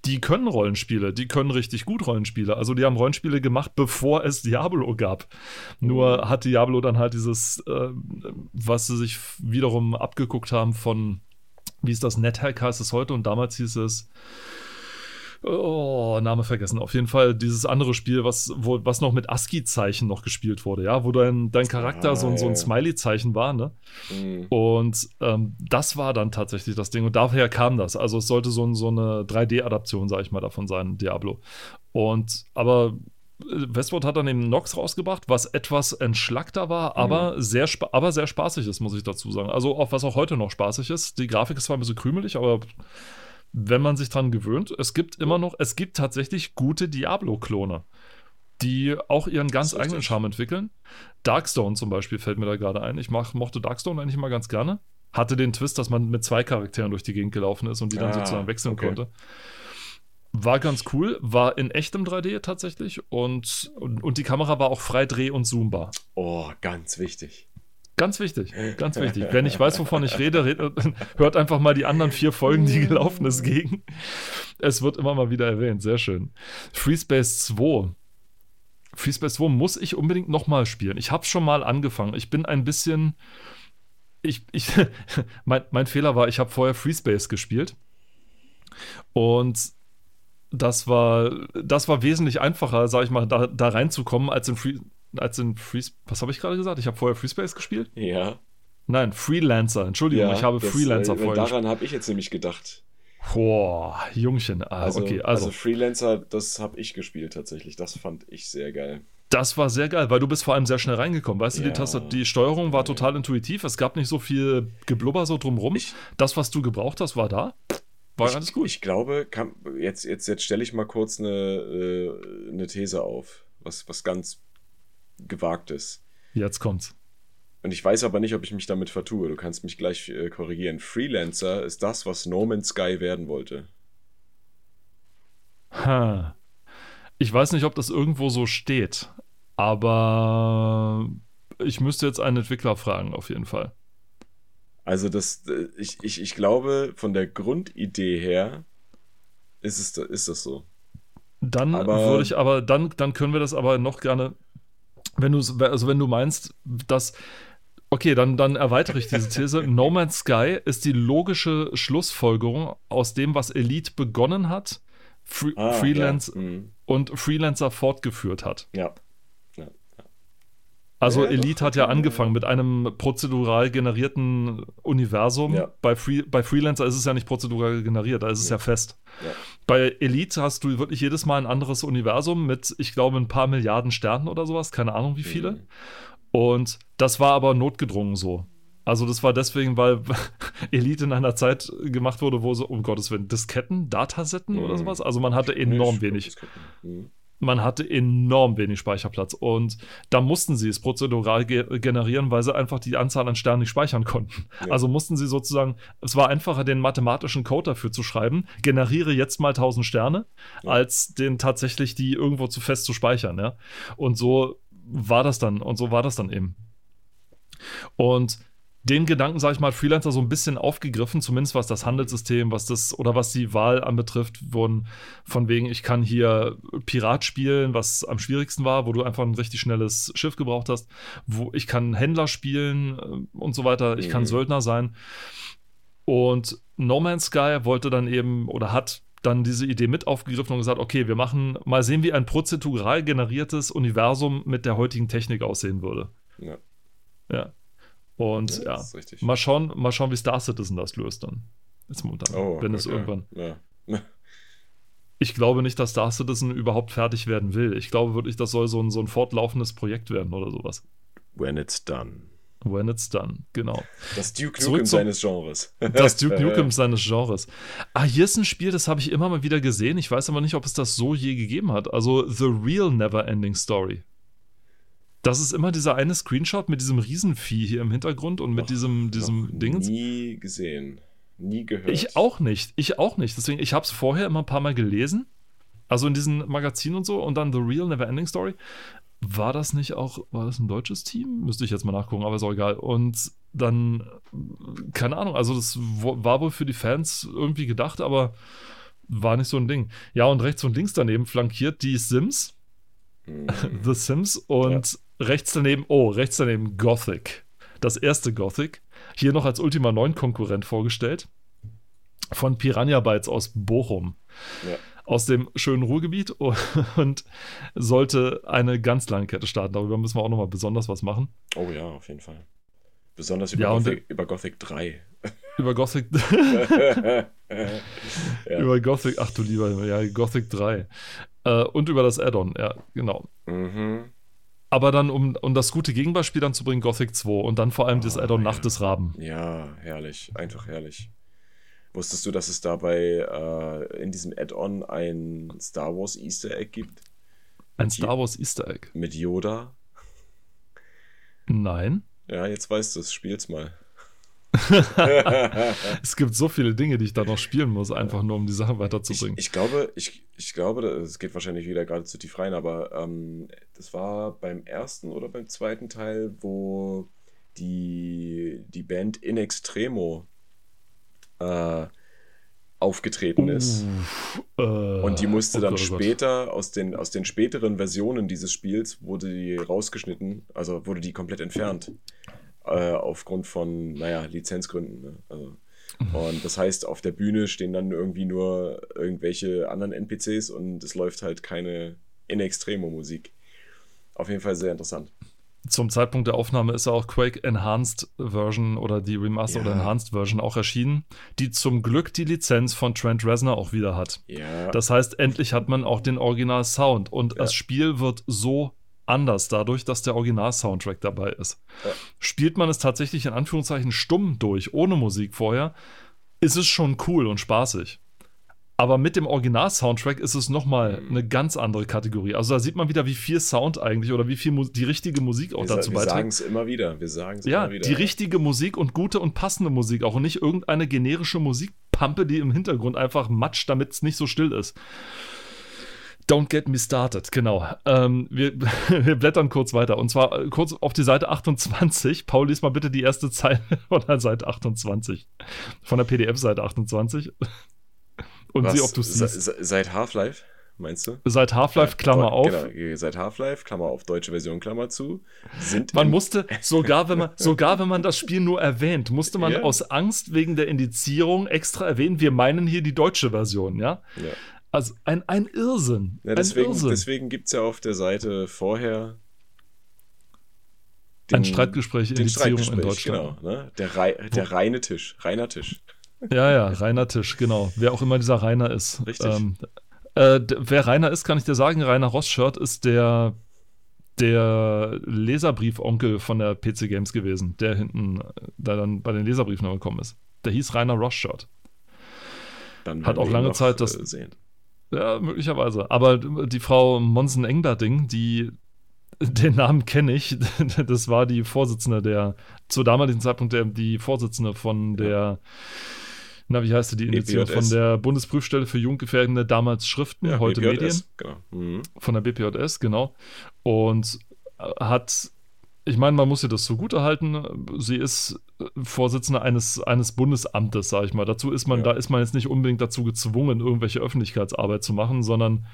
die können Rollenspiele, die können richtig gut Rollenspiele. Also die haben Rollenspiele gemacht, bevor es Diablo gab. Nur hat Diablo dann halt dieses, äh, was sie sich wiederum abgeguckt haben von wie ist das? NetHack heißt es heute und damals hieß es. Oh, Name vergessen. Auf jeden Fall dieses andere Spiel, was, wo, was noch mit ASCII-Zeichen noch gespielt wurde, ja, wo dein, dein Charakter ah, so, so ein Smiley-Zeichen war, ne? Mhm. Und ähm, das war dann tatsächlich das Ding. Und daher kam das. Also es sollte so, so eine 3D-Adaption, sag ich mal, davon sein, Diablo. Und aber Westwood hat dann eben Nox rausgebracht, was etwas entschlackter war, aber, mhm. sehr, aber sehr spaßig ist, muss ich dazu sagen. Also auch, was auch heute noch spaßig ist. Die Grafik ist zwar ein bisschen krümelig, aber wenn man sich dran gewöhnt, es gibt immer noch, es gibt tatsächlich gute Diablo-Klone, die auch ihren ganz eigenen Charme entwickeln. Darkstone zum Beispiel fällt mir da gerade ein. Ich mach, mochte Darkstone eigentlich immer ganz gerne. Hatte den Twist, dass man mit zwei Charakteren durch die Gegend gelaufen ist und die dann ah, sozusagen wechseln okay. konnte. War ganz cool, war in echtem 3D tatsächlich und, und, und die Kamera war auch frei dreh- und zoombar. Oh, ganz wichtig. Ganz wichtig, ganz wichtig. Wenn ich weiß, wovon ich rede, red, hört einfach mal die anderen vier Folgen, die gelaufen ist, gegen. Es wird immer mal wieder erwähnt, sehr schön. FreeSpace 2. FreeSpace 2 muss ich unbedingt nochmal spielen. Ich habe schon mal angefangen. Ich bin ein bisschen. Ich, ich, mein, mein Fehler war, ich habe vorher FreeSpace gespielt. Und das war, das war wesentlich einfacher, sag ich mal, da, da reinzukommen, als in, Free, als in Free. Was habe ich gerade gesagt? Ich habe vorher FreeSpace gespielt? Ja. Nein, Freelancer. Entschuldigung, ja, ich habe das, Freelancer äh, vorher Daran habe ich jetzt nämlich gedacht. Boah, Jungchen. Ah, also, okay, also. also Freelancer, das habe ich gespielt tatsächlich. Das fand ich sehr geil. Das war sehr geil, weil du bist vor allem sehr schnell reingekommen. Weißt ja. du, die, Taste, die Steuerung war total intuitiv. Es gab nicht so viel Geblubber so drumrum. Ich, das, was du gebraucht hast, war da. War ich, alles gut. Ich glaube, kann, jetzt, jetzt, jetzt stelle ich mal kurz eine, äh, eine These auf, was, was ganz gewagt ist. Jetzt kommt's. Und ich weiß aber nicht, ob ich mich damit vertue. Du kannst mich gleich äh, korrigieren. Freelancer ist das, was No Man's Sky werden wollte. Ha. Ich weiß nicht, ob das irgendwo so steht, aber ich müsste jetzt einen Entwickler fragen, auf jeden Fall. Also das, äh, ich, ich, ich glaube, von der Grundidee her ist, es, ist das so. Dann aber, würde ich aber, dann, dann können wir das aber noch gerne, wenn du, also wenn du meinst, dass, okay, dann, dann erweitere ich diese These. no Man's Sky ist die logische Schlussfolgerung aus dem, was Elite begonnen hat, Free, ah, Freelance ja. mhm. und Freelancer fortgeführt hat. Ja. Also ja, Elite hat ja angefangen mit einem prozedural generierten Universum. Ja. Bei, Free, bei Freelancer ist es ja nicht prozedural generiert, da ist es ja, ja fest. Bei Elite hast du wirklich jedes Mal ein anderes Universum mit, ich glaube, ein paar Milliarden Sternen oder sowas, keine Ahnung wie viele. Mhm. Und das war aber notgedrungen so. Also das war deswegen, weil Elite in einer Zeit gemacht wurde, wo so, um Gottes Willen, Disketten, Datasetten mhm. oder sowas. Also man hatte enorm wenig. Mhm man hatte enorm wenig Speicherplatz und da mussten sie es prozedural ge generieren, weil sie einfach die Anzahl an Sternen nicht speichern konnten. Ja. Also mussten sie sozusagen, es war einfacher, den mathematischen Code dafür zu schreiben, generiere jetzt mal 1000 Sterne, ja. als den tatsächlich die irgendwo zu fest zu speichern. Ja? Und so war das dann und so war das dann eben. Und den Gedanken, sage ich mal, Freelancer so ein bisschen aufgegriffen, zumindest was das Handelssystem, was das oder was die Wahl anbetrifft, wurden von wegen, ich kann hier Pirat spielen, was am schwierigsten war, wo du einfach ein richtig schnelles Schiff gebraucht hast, wo ich kann Händler spielen äh, und so weiter, ich mhm. kann Söldner sein. Und No Man's Sky wollte dann eben oder hat dann diese Idee mit aufgegriffen und gesagt, okay, wir machen mal sehen, wie ein prozedural generiertes Universum mit der heutigen Technik aussehen würde. Ja. Ja. Und ja, ja mal schauen, mal schauen, wie Star Citizen das löst dann. Jetzt momentan, oh, wenn okay. es irgendwann. Ja. Ich glaube nicht, dass Star Citizen überhaupt fertig werden will. Ich glaube wirklich, das soll so ein, so ein fortlaufendes Projekt werden oder sowas. When it's done. When it's done, genau. Das Duke Nukem seines Genres. Das Duke Nukem seines Genres. Ah, hier ist ein Spiel, das habe ich immer mal wieder gesehen. Ich weiß aber nicht, ob es das so je gegeben hat. Also The Real Never Ending Story. Das ist immer dieser eine Screenshot mit diesem Riesenvieh hier im Hintergrund und mit Och, diesem, diesem Dingens. Nie gesehen. Nie gehört. Ich auch nicht. Ich auch nicht. Deswegen, ich habe es vorher immer ein paar Mal gelesen. Also in diesen Magazinen und so. Und dann The Real Never Ending Story. War das nicht auch, war das ein deutsches Team? Müsste ich jetzt mal nachgucken, aber ist auch egal. Und dann, keine Ahnung, also das war wohl für die Fans irgendwie gedacht, aber war nicht so ein Ding. Ja, und rechts und links daneben flankiert die Sims. Mhm. The Sims und rechts daneben, oh, rechts daneben Gothic. Das erste Gothic. Hier noch als Ultima 9 Konkurrent vorgestellt. von Piranha Bytes aus Bochum. Ja. Aus dem schönen Ruhrgebiet und sollte eine ganz lange Kette starten. Darüber müssen wir auch nochmal besonders was machen. Oh ja, auf jeden Fall. Besonders über, ja, Gothic, über Gothic 3. Über Gothic. ja. Über Gothic, ach du lieber, ja, Gothic 3. Äh, und über das Add-on, ja, genau. Mhm. Aber dann, um, um das gute Gegenbeispiel dann zu bringen, Gothic 2 und dann vor allem oh, das Add-on ja. Nacht des Raben. Ja, herrlich, einfach herrlich. Wusstest du, dass es dabei äh, in diesem Add-on ein Star Wars Easter Egg gibt? Ein Star Wars Easter Egg? Mit Yoda? Nein. Ja, jetzt weißt du es, spiel's mal. es gibt so viele Dinge, die ich da noch spielen muss, einfach nur um die Sache weiterzubringen. Ich, ich glaube, ich, ich glaube, es geht wahrscheinlich wieder gerade zu tief rein, aber ähm, das war beim ersten oder beim zweiten Teil, wo die, die Band In Extremo äh, aufgetreten uh, ist. Äh, und die musste oh dann Gott, oh später aus den, aus den späteren Versionen dieses Spiels wurde die rausgeschnitten, also wurde die komplett entfernt. Äh, aufgrund von, naja, Lizenzgründen. Ne? Also, und das heißt, auf der Bühne stehen dann irgendwie nur irgendwelche anderen NPCs und es läuft halt keine in Extremo Musik. Auf jeden Fall sehr interessant zum Zeitpunkt der Aufnahme ist auch Quake Enhanced Version oder die Remaster ja. oder Enhanced Version auch erschienen, die zum Glück die Lizenz von Trent Reznor auch wieder hat. Ja. Das heißt, endlich hat man auch den Original Sound und ja. das Spiel wird so anders dadurch, dass der Original Soundtrack dabei ist. Spielt man es tatsächlich in Anführungszeichen stumm durch, ohne Musik vorher, ist es schon cool und spaßig. Aber mit dem Original-Soundtrack ist es nochmal mhm. eine ganz andere Kategorie. Also da sieht man wieder, wie viel Sound eigentlich oder wie viel Mu die richtige Musik auch wir dazu beiträgt. Wir sagen es immer wieder. Wir sagen es ja, immer wieder. Die richtige Musik und gute und passende Musik auch und nicht irgendeine generische Musikpampe, die im Hintergrund einfach matscht, damit es nicht so still ist. Don't get me started, genau. Ähm, wir, wir, blättern kurz weiter. Und zwar äh, kurz auf die Seite 28. Paul, lies mal bitte die erste Zeile von der Seite 28. Von der PDF-Seite 28 und Was, sieh, ob du es siehst. Seit Half-Life, meinst du? Seit Half-Life, Klammer ja, auf. Genau, seit Half-Life, Klammer auf, deutsche Version, Klammer zu. Sind man musste, sogar wenn man, sogar wenn man das Spiel nur erwähnt, musste man ja. aus Angst wegen der Indizierung extra erwähnen, wir meinen hier die deutsche Version, ja? ja. Also ein, ein Irrsinn. Ja, deswegen deswegen gibt es ja auf der Seite vorher den, ein Streitgespräch, den Streitgespräch in Deutschland. Genau, ne? der, der reine Tisch, reiner Tisch. Ja, ja, Rainer Tisch, genau. Wer auch immer dieser Rainer ist. Richtig. Ähm, äh, wer Rainer ist, kann ich dir sagen. Rainer Rosshirt ist der, der Leserbrief-Onkel von der PC Games gewesen, der hinten, der dann bei den Leserbriefen gekommen ist. Der hieß Rainer Rosshirt. Dann Hat auch lange Zeit das. Äh, sehen. Ja, möglicherweise. Aber die Frau Monsen Engberding, die den Namen kenne ich. Das war die Vorsitzende der, zu damaligen Zeitpunkt der, die Vorsitzende von der na, wie heißt sie die Initiative? Von der Bundesprüfstelle für Jugendgefährdende damals Schriften, ja, heute BPJS, Medien. Genau. Mhm. Von der BPJS, genau. Und hat ich meine, man muss ihr das zugute halten. Sie ist äh, Vorsitzende eines, eines Bundesamtes, sage ich mal. Dazu ist man, ja. da ist man jetzt nicht unbedingt dazu gezwungen, irgendwelche Öffentlichkeitsarbeit zu machen, sondern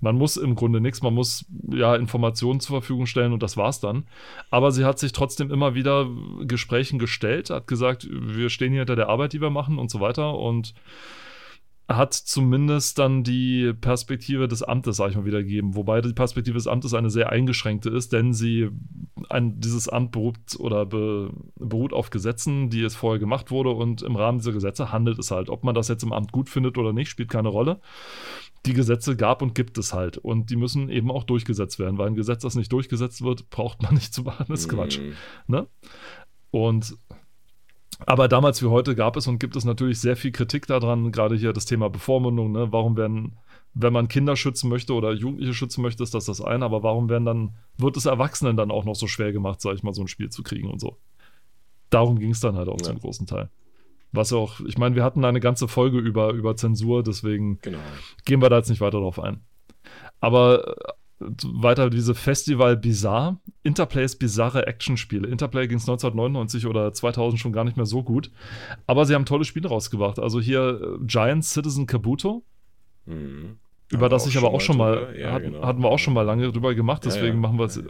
man muss im Grunde nichts, man muss ja Informationen zur Verfügung stellen und das war's dann. Aber sie hat sich trotzdem immer wieder Gesprächen gestellt, hat gesagt, wir stehen hier hinter der Arbeit, die wir machen und so weiter. Und hat zumindest dann die Perspektive des Amtes, sag ich mal, wiedergegeben. Wobei die Perspektive des Amtes eine sehr eingeschränkte ist, denn sie ein, dieses Amt beruht oder be, beruht auf Gesetzen, die es vorher gemacht wurde und im Rahmen dieser Gesetze handelt es halt. Ob man das jetzt im Amt gut findet oder nicht, spielt keine Rolle. Die Gesetze gab und gibt es halt und die müssen eben auch durchgesetzt werden, weil ein Gesetz, das nicht durchgesetzt wird, braucht man nicht zu machen, das ist Quatsch. Mhm. Ne? Und aber damals wie heute gab es und gibt es natürlich sehr viel Kritik daran, gerade hier das Thema Bevormundung. Ne? Warum werden, wenn man Kinder schützen möchte oder Jugendliche schützen möchte, ist das das eine, aber warum werden dann, wird es Erwachsenen dann auch noch so schwer gemacht, sag ich mal, so ein Spiel zu kriegen und so. Darum ging es dann halt auch ja. zum großen Teil. Was auch, ich meine, wir hatten eine ganze Folge über, über Zensur, deswegen genau. gehen wir da jetzt nicht weiter drauf ein. Aber weiter diese Festival Bizarre. Interplays bizarre Actionspiele. Interplay ging es 1999 oder 2000 schon gar nicht mehr so gut. Aber sie haben tolle Spiele rausgebracht. Also hier äh, Giant Citizen Kabuto. Mhm. Über das ich aber auch schon mal, ja, hatten, genau. hatten wir auch schon mal lange drüber gemacht, deswegen ja, ja. machen wir es.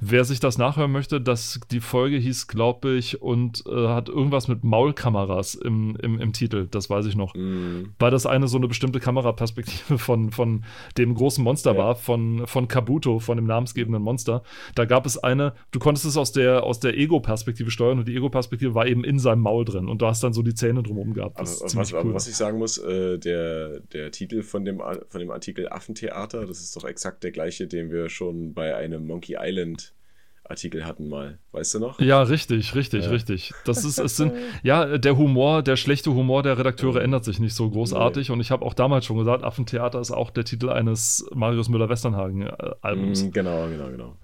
Wer sich das nachhören möchte, dass die Folge hieß, glaube ich, und äh, hat irgendwas mit Maulkameras im, im, im Titel, das weiß ich noch. Mm. Weil das eine so eine bestimmte Kameraperspektive von, von dem großen Monster war, von, von Kabuto, von dem namensgebenden Monster. Da gab es eine, du konntest es aus der, aus der Ego-Perspektive steuern und die Ego-Perspektive war eben in seinem Maul drin und du hast dann so die Zähne drumherum gehabt. Das aber, was, cool. was, ich sagen muss, äh, der, der Titel von dem, von dem Artikel Affentheater. Das ist doch exakt der gleiche, den wir schon bei einem Monkey Island Artikel hatten mal. Weißt du noch? Ja, richtig, richtig, ja. richtig. Das ist, es sind, ja, der Humor, der schlechte Humor der Redakteure ändert sich nicht so großartig. Nee. Und ich habe auch damals schon gesagt, Affentheater ist auch der Titel eines Marius Müller-Westernhagen-Albums. Mm, genau, genau, genau.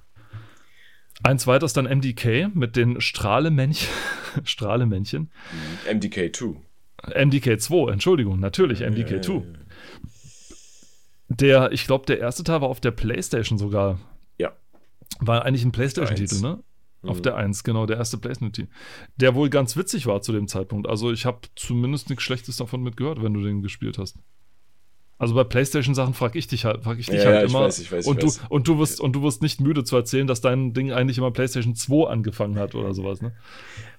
Ein zweites dann MDK mit den Strahlemännchen. Strahlemännchen. MDK 2. MDK 2, Entschuldigung, natürlich MDK 2. Ja, ja, der, ich glaube, der erste Teil war auf der PlayStation sogar. Ja. War eigentlich ein PlayStation-Titel, ne? Mhm. Auf der 1, genau, der erste PlayStation-Titel. Der wohl ganz witzig war zu dem Zeitpunkt. Also, ich habe zumindest nichts Schlechtes davon mitgehört, wenn du den gespielt hast. Also bei PlayStation-Sachen frage ich dich halt, frag ich dich ja, halt ja, immer. Ich weiß, ich weiß, und, ich du, und, du wirst, und du wirst nicht müde zu erzählen, dass dein Ding eigentlich immer PlayStation 2 angefangen hat oder sowas, ne?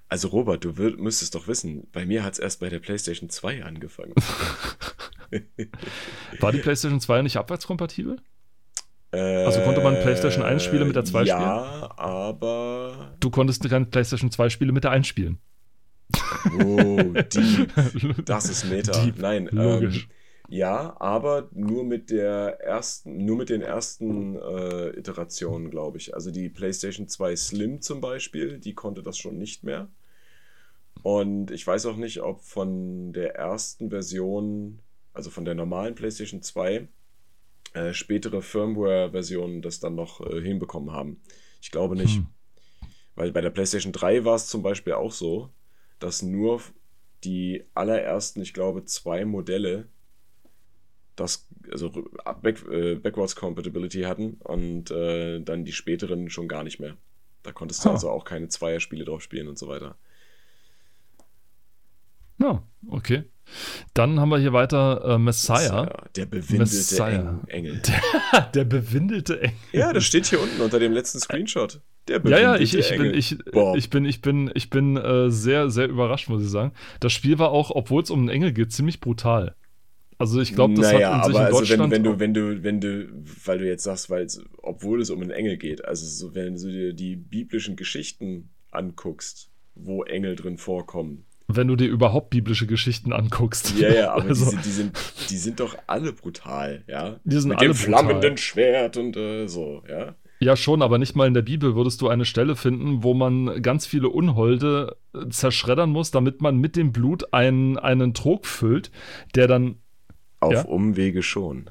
Also Robert, du müsstest doch wissen, bei mir hat es erst bei der PlayStation 2 angefangen. War die PlayStation 2 nicht abwärtskompatibel? also konnte man PlayStation 1 Spiele mit der 2 ja, spielen? Ja, aber. Du konntest keine PlayStation 2 Spiele mit der 1 spielen. Oh, deep. Das ist Meta. Deep. Nein, logisch. Ähm, ja, aber nur mit der ersten, nur mit den ersten äh, Iterationen, glaube ich. Also die PlayStation 2 Slim zum Beispiel, die konnte das schon nicht mehr. Und ich weiß auch nicht, ob von der ersten Version also von der normalen PlayStation 2, äh, spätere Firmware-Versionen das dann noch äh, hinbekommen haben. Ich glaube nicht. Hm. Weil bei der PlayStation 3 war es zum Beispiel auch so, dass nur die allerersten, ich glaube, zwei Modelle das, also Back, äh, Backwards Compatibility hatten und äh, dann die späteren schon gar nicht mehr. Da konntest du huh. also auch keine Zweierspiele drauf spielen und so weiter. Ja, okay. Dann haben wir hier weiter äh, Messiah. Messiah. Der bewindelte Messiah. Engel. Der, der, bewindelte Engel. Ja, das steht hier unten unter dem letzten Screenshot. Der ja, ja, ich, ich, bin, ich, ich bin, ich bin, ich bin äh, sehr, sehr überrascht, muss ich sagen. Das Spiel war auch, obwohl es um einen Engel geht, ziemlich brutal. Also ich glaube, das naja, hat in sich aber in Deutschland also wenn, wenn du, wenn du, wenn du, weil du jetzt sagst, weil obwohl es um einen Engel geht, also so, wenn du dir die biblischen Geschichten anguckst, wo Engel drin vorkommen, wenn du dir überhaupt biblische Geschichten anguckst. Ja, ja, aber also, die, sind, die, sind, die sind doch alle brutal, ja. Die sind Mit alle dem flammenden brutal. Schwert und äh, so, ja. Ja, schon, aber nicht mal in der Bibel würdest du eine Stelle finden, wo man ganz viele Unholde äh, zerschreddern muss, damit man mit dem Blut einen, einen Trog füllt, der dann. Auf ja? Umwege schon.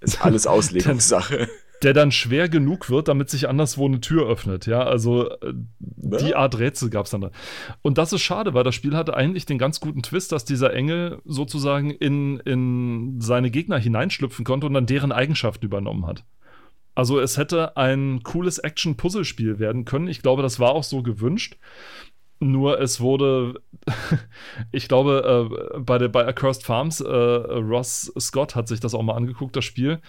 Ist alles Auslegungssache der dann schwer genug wird, damit sich anderswo eine Tür öffnet. Ja, also äh, die Art Rätsel gab es dann da. Und das ist schade, weil das Spiel hatte eigentlich den ganz guten Twist, dass dieser Engel sozusagen in, in seine Gegner hineinschlüpfen konnte und dann deren Eigenschaften übernommen hat. Also es hätte ein cooles Action-Puzzle-Spiel werden können. Ich glaube, das war auch so gewünscht. Nur es wurde, ich glaube, äh, bei, der, bei Accursed Farms, äh, Ross Scott hat sich das auch mal angeguckt, das Spiel.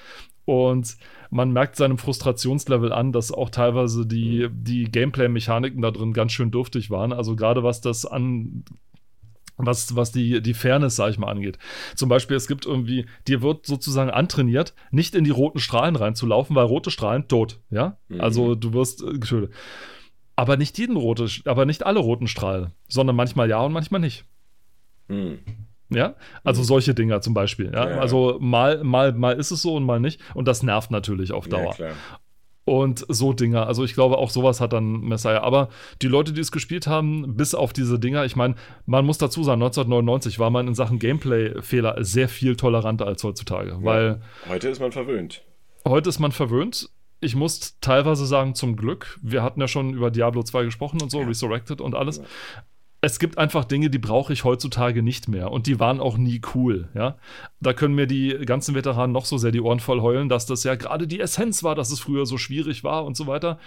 Und man merkt seinem Frustrationslevel an, dass auch teilweise die, die Gameplay-Mechaniken da drin ganz schön dürftig waren. Also gerade was das an was, was die, die Fairness, sag ich mal, angeht. Zum Beispiel, es gibt irgendwie, dir wird sozusagen antrainiert, nicht in die roten Strahlen reinzulaufen, weil rote Strahlen tot, ja? Mhm. Also du wirst äh, getötet. Aber nicht jeden rote, aber nicht alle roten Strahlen, sondern manchmal ja und manchmal nicht. Mhm. Ja, also mhm. solche Dinger zum Beispiel. Ja? ja? Also mal, mal, mal ist es so und mal nicht. Und das nervt natürlich auf Dauer. Ja, und so Dinger. Also ich glaube, auch sowas hat dann Messiah. Aber die Leute, die es gespielt haben, bis auf diese Dinger, ich meine, man muss dazu sagen, 1999 war man in Sachen Gameplay-Fehler sehr viel toleranter als heutzutage. Ja, weil heute ist man verwöhnt. Heute ist man verwöhnt. Ich muss teilweise sagen, zum Glück. Wir hatten ja schon über Diablo 2 gesprochen und so, ja. Resurrected und alles es gibt einfach Dinge, die brauche ich heutzutage nicht mehr und die waren auch nie cool, ja. Da können mir die ganzen Veteranen noch so sehr die Ohren voll heulen, dass das ja gerade die Essenz war, dass es früher so schwierig war und so weiter.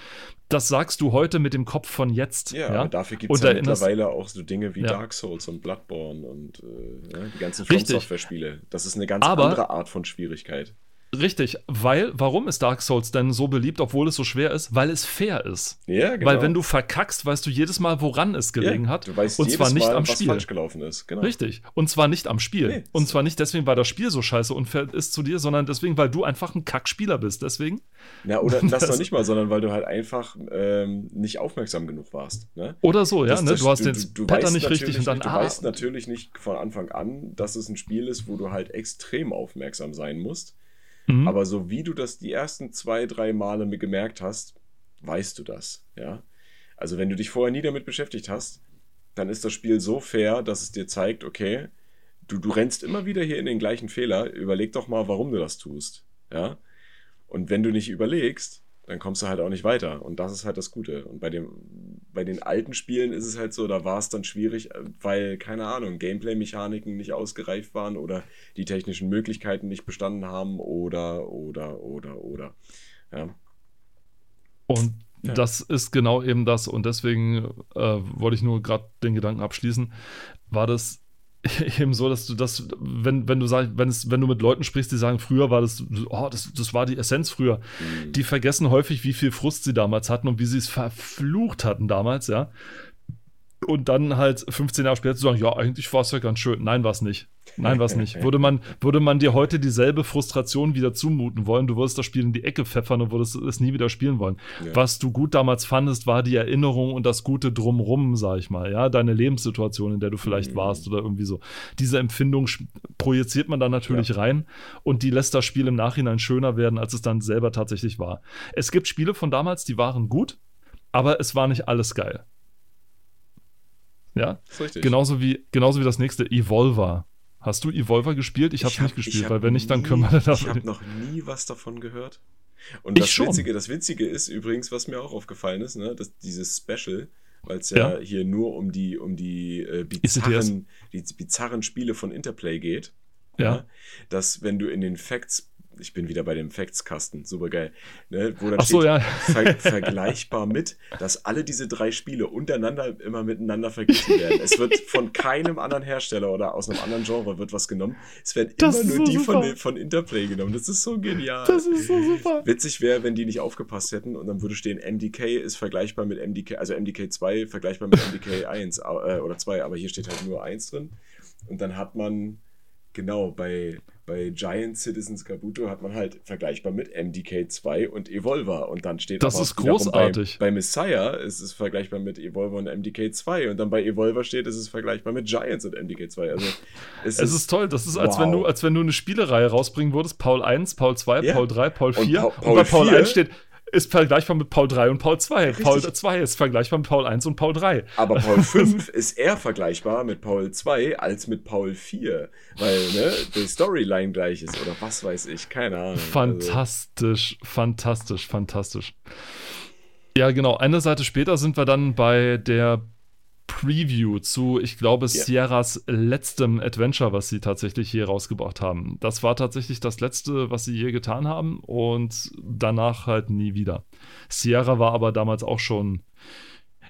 Das sagst du heute mit dem Kopf von jetzt. Ja, ja? aber dafür gibt es ja mittlerweile auch so Dinge wie ja. Dark Souls und Bloodborne und äh, die ganzen From Software-Spiele. Das ist eine ganz aber, andere Art von Schwierigkeit. Richtig, weil, warum ist Dark Souls denn so beliebt, obwohl es so schwer ist? Weil es fair ist. Ja, genau. Weil wenn du verkackst, weißt du jedes Mal, woran es gelegen ja, hat. Du weißt und zwar nicht Mal, am was Spiel. falsch gelaufen ist. Genau. Richtig. Und zwar nicht am Spiel. Nee. und zwar nicht deswegen, weil das Spiel so scheiße unfair ist zu dir, sondern deswegen, weil du einfach ein Kackspieler bist. Deswegen. Ja, oder das, Das- noch nicht mal, sondern weil du halt einfach ähm, nicht aufmerksam genug warst. Ne? Oder so, ja. Das- ne? Du hast den du Pattern nicht richtig und dann, Du ah, weißt natürlich nicht von Anfang an, dass es ein Spiel ist, wo du halt extrem aufmerksam sein musst. Mhm. Aber so wie du das die ersten zwei, drei Male gemerkt hast, weißt du das, ja. Also wenn du dich vorher nie damit beschäftigt hast, dann ist das Spiel so fair, dass es dir zeigt, okay, du, du rennst immer wieder hier in den gleichen Fehler, überleg doch mal, warum du das tust, ja. Und wenn du nicht überlegst, dann kommst du halt auch nicht weiter. Und das ist halt das Gute. Und bei, dem, bei den alten Spielen ist es halt so, da war es dann schwierig, äh, weil, keine Ahnung, Gameplay-Mechaniken nicht ausgereift waren oder die technischen Möglichkeiten nicht bestanden haben oder, oder, oder, oder. Ja. Und Ja. das ist genau eben das. Und deswegen äh, wollte ich nur gerade den Gedanken abschließen. War das eben so, dass du das, wenn, wenn du sagst, wenn es, wenn du mit Leuten sprichst, die sagen, früher war das, oh, das, das war die Essenz früher. Mhm. Die vergessen häufig, wie viel Frust sie damals hatten und wie sie es verflucht hatten damals, ja. Und dann halt 15 Jahre später zu sagen, ja, eigentlich war es ja ganz schön. Nein, war es nicht. Nein, war es nicht. Würde man, würde man dir heute dieselbe Frustration wieder zumuten wollen, du würdest das Spiel in die Ecke pfeffern und würdest es nie wieder spielen wollen. Ja. Was du gut damals fandest, war die Erinnerung und das Gute drumrum, sag ich mal, ja, deine Lebenssituation, in der du vielleicht Mhm. warst oder irgendwie so. Diese Empfindung projiziert man dann natürlich rein und die lässt das Spiel im Nachhinein schöner werden, als es dann selber tatsächlich war. Es gibt Spiele von damals, die waren gut, aber es war nicht alles geil. Ja, ist richtig. genauso wie, genauso wie das nächste, Evolver. Hast du Evolver gespielt? Ich habe es hab- nicht gespielt, weil wenn nicht, dann nie- können wir da. Ich habe noch nie was davon gehört. Und Ich das schon. Witzige, das Witzige ist übrigens, was mir auch aufgefallen ist, ne, dass dieses Special, weil es ja, Ja. hier nur um die, um die, äh, bizarren, die bizarren Spiele von Interplay geht, Ja. dass wenn du in den Facts, ich bin wieder bei dem Facts-Kasten, super geil, ne, wo dann so, steht, ja. ver vergleichbar mit, dass alle diese drei Spiele untereinander immer miteinander verglichen werden. Es wird von keinem anderen Hersteller oder aus einem anderen Genre wird was genommen. Es werden Das immer nur so die von, von Interplay genommen. Das ist so genial. Das ist so super. Witzig wäre, wenn die nicht aufgepasst hätten und dann würde stehen, MDK ist vergleichbar mit MDK, also MDK 2 vergleichbar mit MDK 1 au- äh, oder 2, aber hier steht halt nur 1 drin. Und dann hat man, genau, bei, bei Giant Citizens Kabuto hat man halt vergleichbar mit MDK 2 und Evolver. Und dann steht Das ist großartig. Bei, bei Messiah ist es vergleichbar mit Evolver und MDK 2 und dann bei Evolver steht, ist es vergleichbar mit Giants und MDK 2. Also es, Es ist toll. Das ist, als, Wow. wenn du, als wenn du eine Spielereihe rausbringen würdest. Paul 1, Paul 2, Ja. Paul 3, Paul Und 4. Pa- Und, Paul bei Paul 4 1 steht, ist vergleichbar mit Paul 3 und Paul 2. Paul Richtig. 2 ist vergleichbar mit Paul 1 und Paul 3. Aber Paul 5 ist eher vergleichbar mit Paul 2 als mit Paul 4, weil ne, die Storyline gleich ist oder was weiß ich, keine Ahnung. Also, Fantastisch, fantastisch, fantastisch. Ja, genau. Eine Seite später sind wir dann bei der Preview zu, ich glaube, Ja. Sierras letztem Adventure, was sie tatsächlich hier rausgebracht haben. Das war tatsächlich das letzte, was sie je getan haben und danach halt nie wieder. Sierra war aber damals auch schon,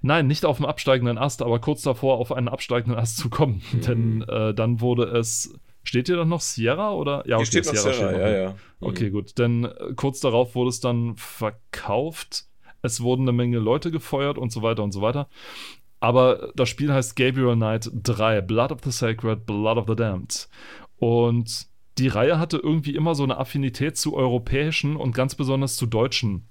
nein, nicht auf dem absteigenden Ast, aber kurz davor auf einen absteigenden Ast zu kommen. Mhm. Denn äh, dann wurde es, steht hier dann noch Sierra oder? Ja, Hier steht noch Sarah, noch. ja, ja. Okay, gut. Denn äh, kurz darauf wurde es dann verkauft. Es wurden eine Menge Leute gefeuert und so weiter und so weiter. Aber das Spiel heißt Gabriel Knight 3, Blood of the Sacred, Blood of the Damned. Und die Reihe hatte irgendwie immer so eine Affinität zu europäischen und ganz besonders zu deutschen,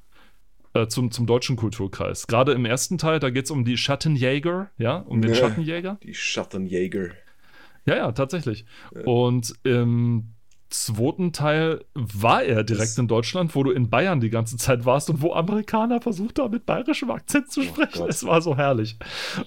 äh, zum, zum deutschen Kulturkreis. Gerade im ersten Teil, da geht es um die Schattenjäger, ja, um den Ja. Schattenjäger. Die Schattenjäger. Ja, ja, tatsächlich. Und im zweiten Teil war er direkt Das- in Deutschland, wo du in Bayern die ganze Zeit warst und wo Amerikaner versucht haben, mit bayerischem Akzent zu Oh sprechen. Gott. es war so herrlich.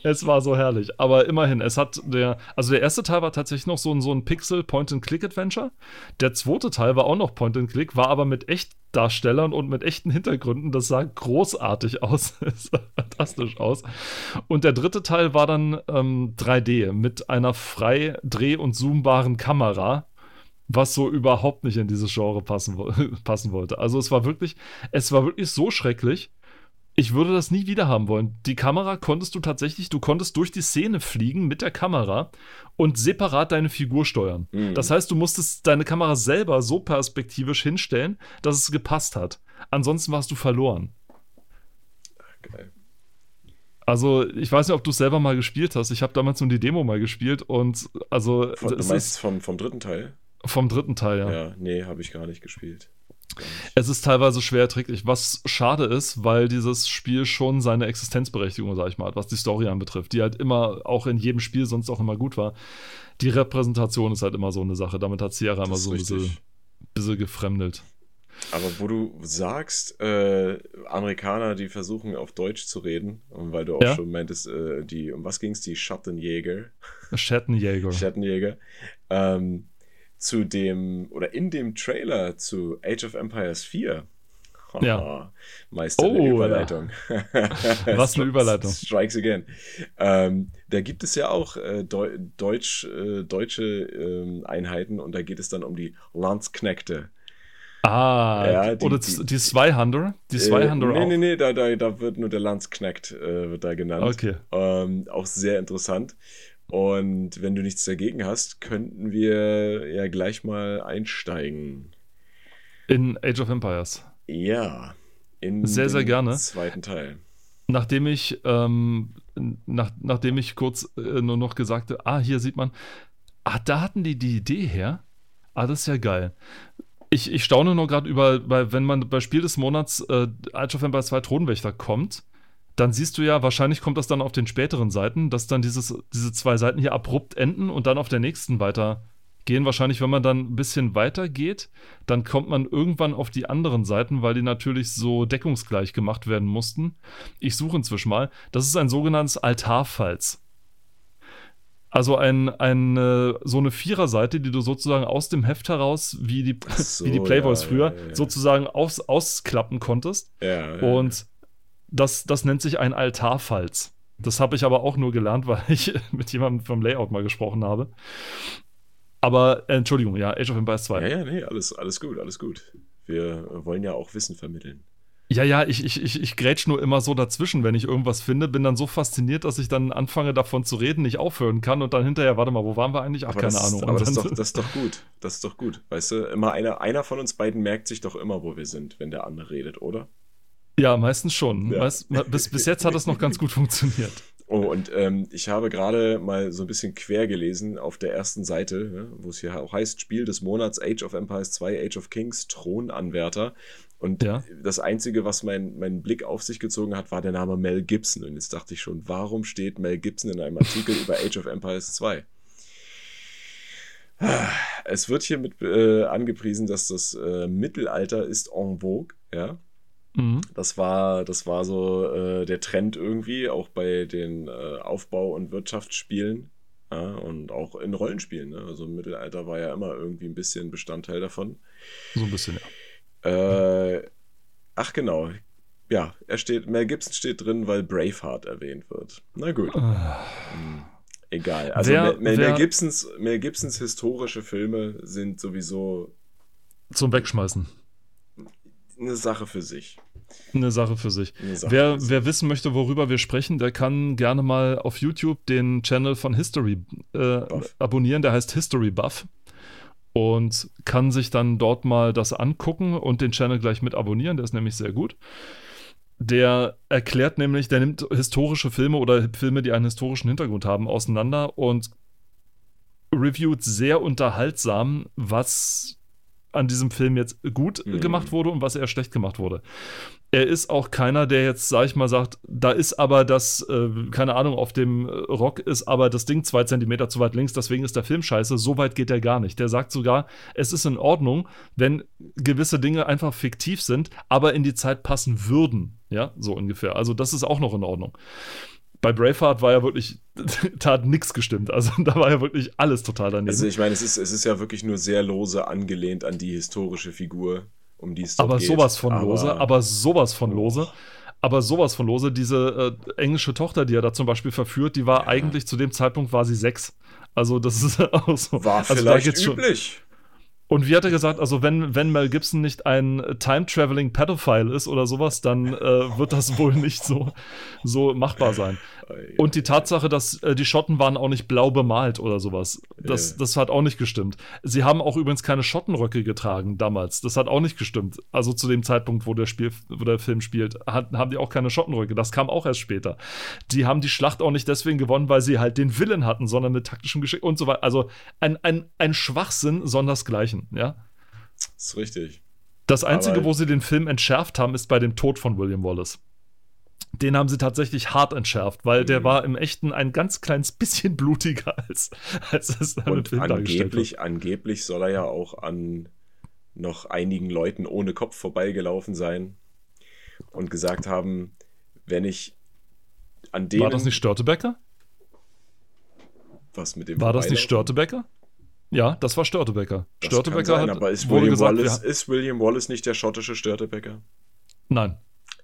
Es war so herrlich. Aber immerhin, es hat der, also der erste Teil war tatsächlich noch so ein, so ein Pixel-Point-and-Click-Adventure. Der zweite Teil war auch noch Point-and-Click, war aber mit Echtdarstellern und mit echten Hintergründen. Das sah großartig aus. Es sah fantastisch aus. Und der dritte Teil war dann ähm, 3D mit einer frei dreh- und zoombaren Kamera, was so überhaupt nicht in dieses Genre passen, passen wollte. Also es war wirklich, es war wirklich so schrecklich, Ich würde das nie wieder haben wollen. Die Kamera konntest du tatsächlich, du konntest durch die Szene fliegen mit der Kamera und separat deine Figur steuern. Mhm. Das heißt, du musstest deine Kamera selber so perspektivisch hinstellen, dass es gepasst hat. Ansonsten warst du verloren. Geil. Also, ich weiß nicht, ob du es selber mal gespielt hast. Ich habe damals nur die Demo mal gespielt und also Von, du meinst ist vom, vom dritten Teil? Vom dritten Teil, ja. Ja, nee, habe ich gar nicht gespielt. Gar nicht. Es ist teilweise schwer erträglich, was schade ist, weil dieses Spiel schon seine Existenzberechtigung, sag ich mal, hat, was die Story anbetrifft, die halt immer auch in jedem Spiel sonst auch immer gut war. Die Repräsentation ist halt immer so eine Sache. Damit hat Sierra immer Das ist so ein bisschen, bisschen gefremdelt. Aber wo du sagst, äh, Amerikaner, die versuchen auf Deutsch zu reden, und weil du auch Ja. schon meintest, äh, die, um was ging's, die Schattenjäger, Schattenjäger. Schattenjäger, ähm, zu dem, oder in dem Trailer zu Age of Empires 4. Ja. Meister Oh, der ja. Überleitung. Was eine Überleitung. Strikes again. Ähm, da gibt es ja auch äh, Deu Deutsch, äh, deutsche ähm, Einheiten und da geht es dann um die Landsknechte. Ah, Ja, die- oder die- die Zweihander? Die Zweihander äh, nee, auch? nee, nee, da, da, da wird nur der Landsknecht äh, wird da genannt. Okay. Ähm, auch sehr interessant. Und wenn du nichts dagegen hast, könnten wir ja gleich mal einsteigen. In Age of Empires. Ja. In Sehr, sehr gerne. zweiten Teil. Nachdem ich, ähm, nach, nachdem ich kurz äh, nur noch gesagt habe, ah, hier sieht man, ah, da hatten die die Idee her. Ah, das ist ja geil. Ich, ich staune nur gerade über, bei, wenn man bei Spiel des Monats äh, Age of Empires 2 Thronwächter kommt, dann siehst du ja, wahrscheinlich kommt das dann auf den späteren Seiten, dass dann dieses, diese zwei Seiten hier abrupt enden und dann auf der nächsten weitergehen. Wahrscheinlich, wenn man dann ein bisschen weiter geht, dann kommt man irgendwann auf die anderen Seiten, weil die natürlich so deckungsgleich gemacht werden mussten. Ich suche inzwischen mal. Das ist ein sogenanntes Altarfalz. Also ein, ein, äh, so eine Viererseite, die du sozusagen aus dem Heft heraus, wie die, so, wie die Playboys ja, früher, ja, ja. sozusagen aus, ausklappen konntest. Und das, das nennt sich ein Altarfalz. Das habe ich aber auch nur gelernt, weil ich mit jemandem vom Layout mal gesprochen habe. Aber, äh, Entschuldigung, ja, Age of Empires 2. ja, ja, nee, alles, alles gut, alles gut. Wir wollen ja auch Wissen vermitteln. Ja, ja, ich, ich, ich, ich grätsch nur immer so dazwischen, wenn ich irgendwas finde, bin dann so fasziniert, dass ich dann anfange davon zu reden, nicht aufhören kann und dann hinterher, warte mal, wo waren wir eigentlich? Ach, Aber keine das, Ahnung. Aber das ist, doch, das ist doch gut. Das ist doch gut. Weißt du, immer einer, einer von uns beiden merkt sich doch immer, wo wir sind, wenn der andere redet, oder? Ja, meistens schon. Ja. Weißt, bis, bis jetzt hat das noch ganz gut funktioniert. Oh, und ähm, ich habe gerade mal so ein bisschen quer gelesen auf der ersten Seite, ne, wo es hier auch heißt, Spiel des Monats Age of Empires 2, Age of Kings, Thronanwärter. Und Ja. das Einzige, was mein, meinen Blick auf sich gezogen hat, war der Name Mel Gibson. Und jetzt dachte ich schon, warum steht Mel Gibson in einem Artikel über Age of Empires 2? Es wird hier mit äh, angepriesen, dass das äh, Mittelalter ist en vogue, ja. Mhm. Das war, das war so äh, der Trend irgendwie, auch bei den äh, Aufbau- und Wirtschaftsspielen ja, und auch in Rollenspielen. Ne? Also Mittelalter war ja immer irgendwie ein bisschen Bestandteil davon. So ein bisschen, ja. Äh, ach genau, ja, er steht, Mel Gibson steht drin, weil Braveheart erwähnt wird. Na gut, hm, egal. Also Wer- Mel, Mel, Gibsons, Mel Gibsons historische Filme sind sowieso Zum Wegschmeißen. Eine Sache für sich. Eine Sache für sich. Sache Wer, für sich. wer wissen möchte, worüber wir sprechen, der kann gerne mal auf YouTube den Channel von History äh, abonnieren. Der heißt History Buff. Und kann sich dann dort mal das angucken und den Channel gleich mit abonnieren. Der ist nämlich sehr gut. Der erklärt nämlich, der nimmt historische Filme oder Filme, die einen historischen Hintergrund haben, auseinander und reviewt sehr unterhaltsam, was an diesem Film jetzt gut Mhm. gemacht wurde und was eher schlecht gemacht wurde. Er ist auch keiner, der jetzt, sag ich mal, sagt, da ist aber das, äh, keine Ahnung, auf dem Rock ist aber das Ding zwei Zentimeter zu weit links, deswegen ist der Film scheiße. So weit geht er gar nicht. Der sagt sogar, es ist in Ordnung, wenn gewisse Dinge einfach fiktiv sind, aber in die Zeit passen würden. Ja, so ungefähr. Also, das ist auch noch in Ordnung. Bei Braveheart war ja wirklich, da hat nichts gestimmt. Also, da war ja wirklich alles total daneben. Also ich meine, es ist, es ist ja wirklich nur sehr lose angelehnt an die historische Figur, um die es aber geht. sowas von Aber- lose, aber sowas von lose. Aber sowas von lose. Diese äh, englische Tochter, die er da zum Beispiel verführt, die war Ja. eigentlich zu dem Zeitpunkt war sie sechs. Also das ist auch so. War also vielleicht geht's schon- üblich. Und wie hat er gesagt, also wenn, wenn Mel Gibson nicht ein Time-Traveling Pedophile ist oder sowas, dann äh, wird das wohl nicht so, so machbar sein. Und die Tatsache, dass äh, die Schotten waren auch nicht blau bemalt oder sowas, das, das hat auch nicht gestimmt. Sie haben auch übrigens keine Schottenröcke getragen damals. Das hat auch nicht gestimmt. Also zu dem Zeitpunkt, wo der, Spiel, wo der Film spielt, hat, haben die auch keine Schottenröcke. Das kam auch erst später. Die haben die Schlacht auch nicht deswegen gewonnen, weil sie halt den Willen hatten, sondern mit taktischem Geschick und so weiter. Also ein, ein, ein Schwachsinn sondersgleichen, ja. ist richtig. Das Einzige, Aber- wo sie den Film entschärft haben, ist bei dem Tod von William Wallace. Den haben sie tatsächlich hart entschärft, weil der Mhm. war im Echten ein ganz kleines bisschen blutiger, als, als es dann im Und Film dargestellt wird. angeblich, angeblich soll er ja auch an noch einigen Leuten ohne Kopf vorbeigelaufen sein und gesagt haben, wenn ich an denen War das nicht Störtebecker? was mit dem War das nicht? Störtebecker? Ja, das war Störtebecker. Das Störtebecker sein, hat aber ist William, gesagt, Wallace, wir, ist William Wallace nicht der schottische Störtebecker? nein.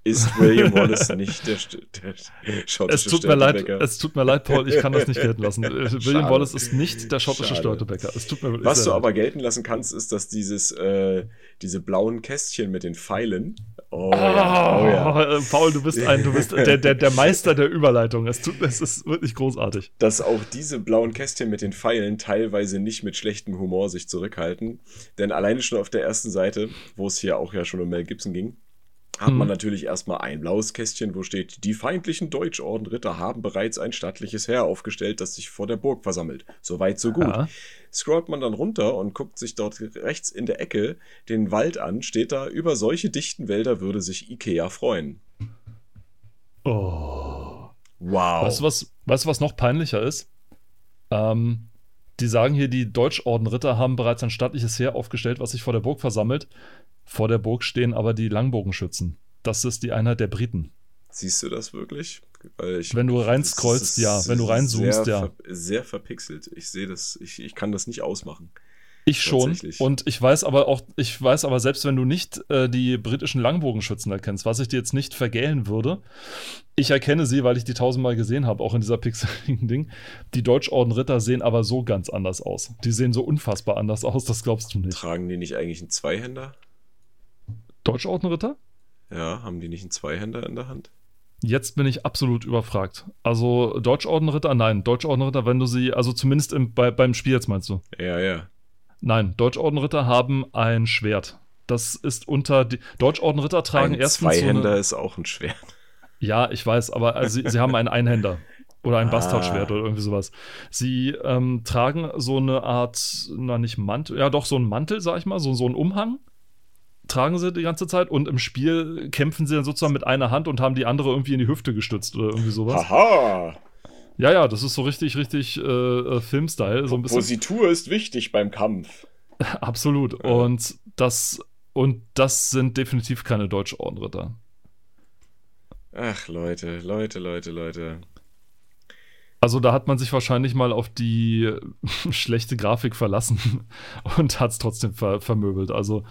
Ist William Wallace nicht der, der Es schottische tut mir leid, Störtebecker? es tut mir leid, Paul, ich kann das nicht gelten lassen. Äh, William Schade. Wallace ist nicht der schottische Schade. Störtebecker. Es tut mir Was du leid. aber gelten lassen kannst, ist, dass dieses, äh, diese blauen Kästchen mit den Pfeilen. Oh, ja, oh ja. Paul, du bist ein, du bist der, der, der Meister der Überleitung. Es tut, es ist wirklich großartig. Dass auch diese blauen Kästchen mit den Pfeilen teilweise nicht mit schlechtem Humor sich zurückhalten. Denn alleine schon auf der ersten Seite, wo es hier auch ja schon um Mel Gibson ging, hat man natürlich erstmal ein blaues Kästchen, wo steht, die feindlichen Deutschordenritter haben bereits ein stattliches Heer aufgestellt, das sich vor der Burg versammelt. Soweit, so gut. Ja. Scrollt man dann runter und guckt sich dort rechts in der Ecke den Wald an, steht da, über solche dichten Wälder würde sich Ikea freuen. Oh. Wow. Weißt du, was, weißt du, was noch peinlicher ist? Ähm, die sagen hier, die Deutschordenritter haben bereits ein stattliches Heer aufgestellt, was sich vor der Burg versammelt. Vor der Burg stehen aber die Langbogenschützen. Das ist die Einheit der Briten. Siehst du das wirklich? Weil ich, Wenn du rein das scrollst, ist ja. Wenn du reinzoomst, sehr ja. Sehr verpixelt. Ich sehe das, ich, ich kann das nicht ausmachen. Ich schon. Und ich weiß aber auch, ich weiß aber, selbst wenn du nicht äh, die britischen Langbogenschützen erkennst, was ich dir jetzt nicht vergällen würde, ich erkenne sie, weil ich die tausendmal gesehen habe, auch in dieser pixeligen Ding. Die Deutschordenritter sehen aber so ganz anders aus. Die sehen so unfassbar anders aus, das glaubst du nicht. Tragen die nicht eigentlich einen Zweihänder? Deutschordenritter? Ja, haben die nicht einen Zweihänder in der Hand? Jetzt bin ich absolut überfragt. Also Deutschordenritter, nein. Deutschordenritter, wenn du sie, also zumindest im, bei, beim Spiel jetzt meinst du. Ja, ja. Nein, Deutschordenritter haben ein Schwert. Das ist unter die Deutschordenritter tragen Ein erstens so Zweihänder eine, ist auch ein Schwert. Ja, ich weiß, aber also, sie, sie haben einen Einhänder oder ein Ah. Bastardschwert oder irgendwie sowas. Sie ähm, tragen so eine Art, na nicht Mantel, ja doch so einen Mantel, sag ich mal, so, so einen Umhang. Tragen sie die ganze Zeit und im Spiel kämpfen sie dann sozusagen mit einer Hand und haben die andere irgendwie in die Hüfte gestützt oder irgendwie sowas. Haha! Ja, ja, das ist so richtig, richtig äh, äh, Filmstyle, so ein bisschen. Positur ist wichtig beim Kampf. Absolut. Und das und das sind definitiv keine Deutschordenritter. Ach, Leute, Leute, Leute, Leute. Also da hat man sich wahrscheinlich mal auf die schlechte Grafik verlassen und hat es trotzdem ver vermöbelt. Also,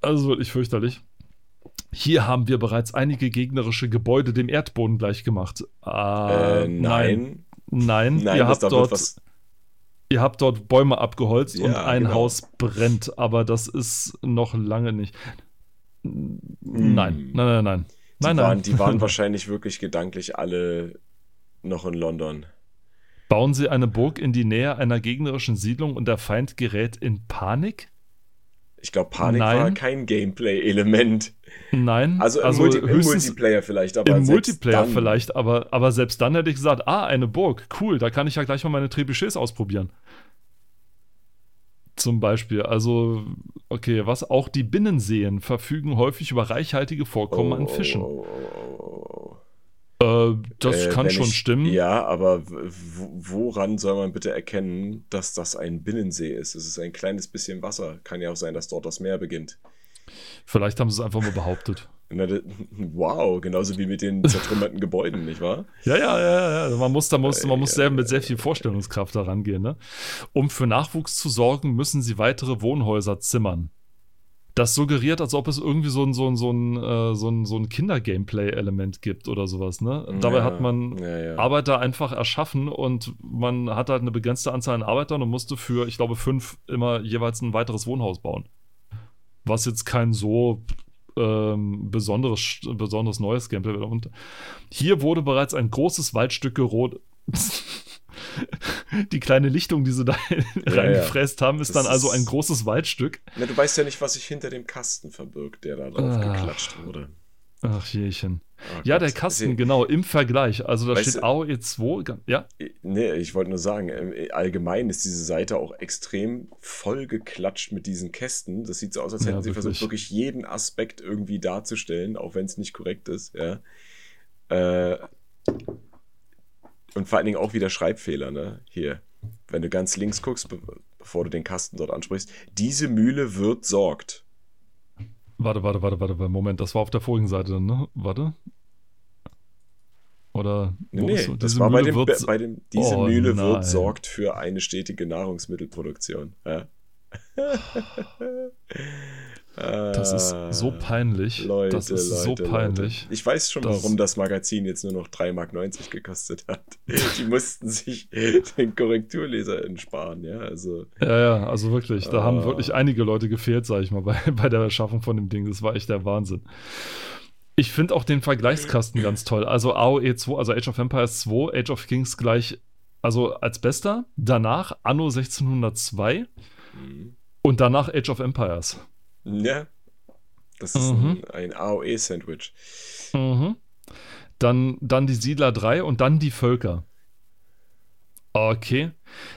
also wirklich fürchterlich. Hier haben wir bereits einige gegnerische Gebäude dem Erdboden gleichgemacht. Äh, äh, nein. Nein, Nein, ihr, habt dort, was. ihr habt dort Bäume abgeholzt und Ja, ein genau. Haus brennt, aber das ist noch lange nicht. Nein, nein, nein, nein. Hm. Die, Nein, waren, nein. die waren wahrscheinlich wirklich gedanklich alle noch in London. Bauen Sie eine Burg in die Nähe einer gegnerischen Siedlung und der Feind gerät in Panik? Ich glaube, Panik Nein. war kein Gameplay-Element. Nein. Also, im, Multi im Multiplayer vielleicht, aber im Multiplayer dann, vielleicht, aber, aber selbst dann hätte ich gesagt, ah, eine Burg, cool, da kann ich ja gleich mal meine Trebuchets ausprobieren. Zum Beispiel, also, okay, was auch die Binnenseen verfügen häufig über reichhaltige Vorkommen an Fischen. Oh, oh, oh, Äh, das Äh, kann schon ich, stimmen. Ja, aber woran soll man bitte erkennen, dass das ein Binnensee ist? Es ist ein kleines bisschen Wasser. Kann ja auch sein, dass dort das Meer beginnt. Vielleicht haben sie es einfach mal behauptet. Na, Wow, genauso wie mit den zertrümmerten Gebäuden, nicht wahr? Ja, ja, ja, ja. Man muss, da muss, man muss sehr, mit sehr viel Vorstellungskraft da rangehen. Ne? Um für Nachwuchs zu sorgen, müssen sie weitere Wohnhäuser zimmern. Das suggeriert, als ob es irgendwie so ein, so ein, so ein, äh, so ein, so ein Kinder-Gameplay-Element gibt oder sowas. Ne? Dabei hat man ja, ja. Arbeiter einfach erschaffen und man hat halt eine begrenzte Anzahl an Arbeitern und musste für, ich glaube, fünf immer jeweils ein weiteres Wohnhaus bauen. Was jetzt kein so ähm, besonderes, besonderes neues Gameplay wird. Und hier wurde bereits ein großes Waldstück gerodet. die kleine Lichtung, die sie da Ja, reingefräst haben, ist Das dann also ein großes Waldstück. Na, du weißt ja nicht, was sich hinter dem Kasten verbirgt, der da drauf Ah. geklatscht wurde. Ach jechen. Oh Ja, Gott. der Kasten, Sie- genau, im Vergleich. Also da steht du- AOE2, ga- ja, Nee, ich wollte nur sagen, ähm, allgemein ist diese Seite auch extrem voll geklatscht mit diesen Kästen. Das sieht so aus, als Ja, hätten sie versucht, wirklich. wirklich jeden Aspekt irgendwie darzustellen, auch wenn es nicht korrekt ist. Ja. Äh, und vor allen Dingen auch wieder Schreibfehler, ne? Hier. Wenn du ganz links guckst, be bevor du den Kasten dort ansprichst, diese Mühle wird sorgt. Warte, warte, warte, warte, warte, Moment, das war auf der vorigen Seite, ne? Warte. Oder Nee, nee, das Diese war bei Mühle dem, wird- bei dem, diese Oh Mühle nein. wird sorgt für eine stetige Nahrungsmittelproduktion. Ja. Das ist so peinlich. Ah, Leute, das ist Leute, so peinlich. Leute. Ich weiß schon, Das- warum das Magazin jetzt nur noch 3,90 Mark gekostet hat. Die mussten sich den Korrekturleser entsparen, ja. Also, Ja, ja, also wirklich. Da haben Ah. wirklich einige Leute gefehlt, sag ich mal, bei, bei der Erschaffung von dem Ding. Das war echt der Wahnsinn. Ich finde auch den Vergleichskasten ganz toll. Also AOE 2, also Age of Empires 2, Age of Kings gleich, also als bester. Danach Anno 1602 hm. und danach Age of Empires. Ja. Das ist Mhm. ein, ein AOE-Sandwich. Mhm. Dann, dann die Siedler 3 und dann die Völker. Okay.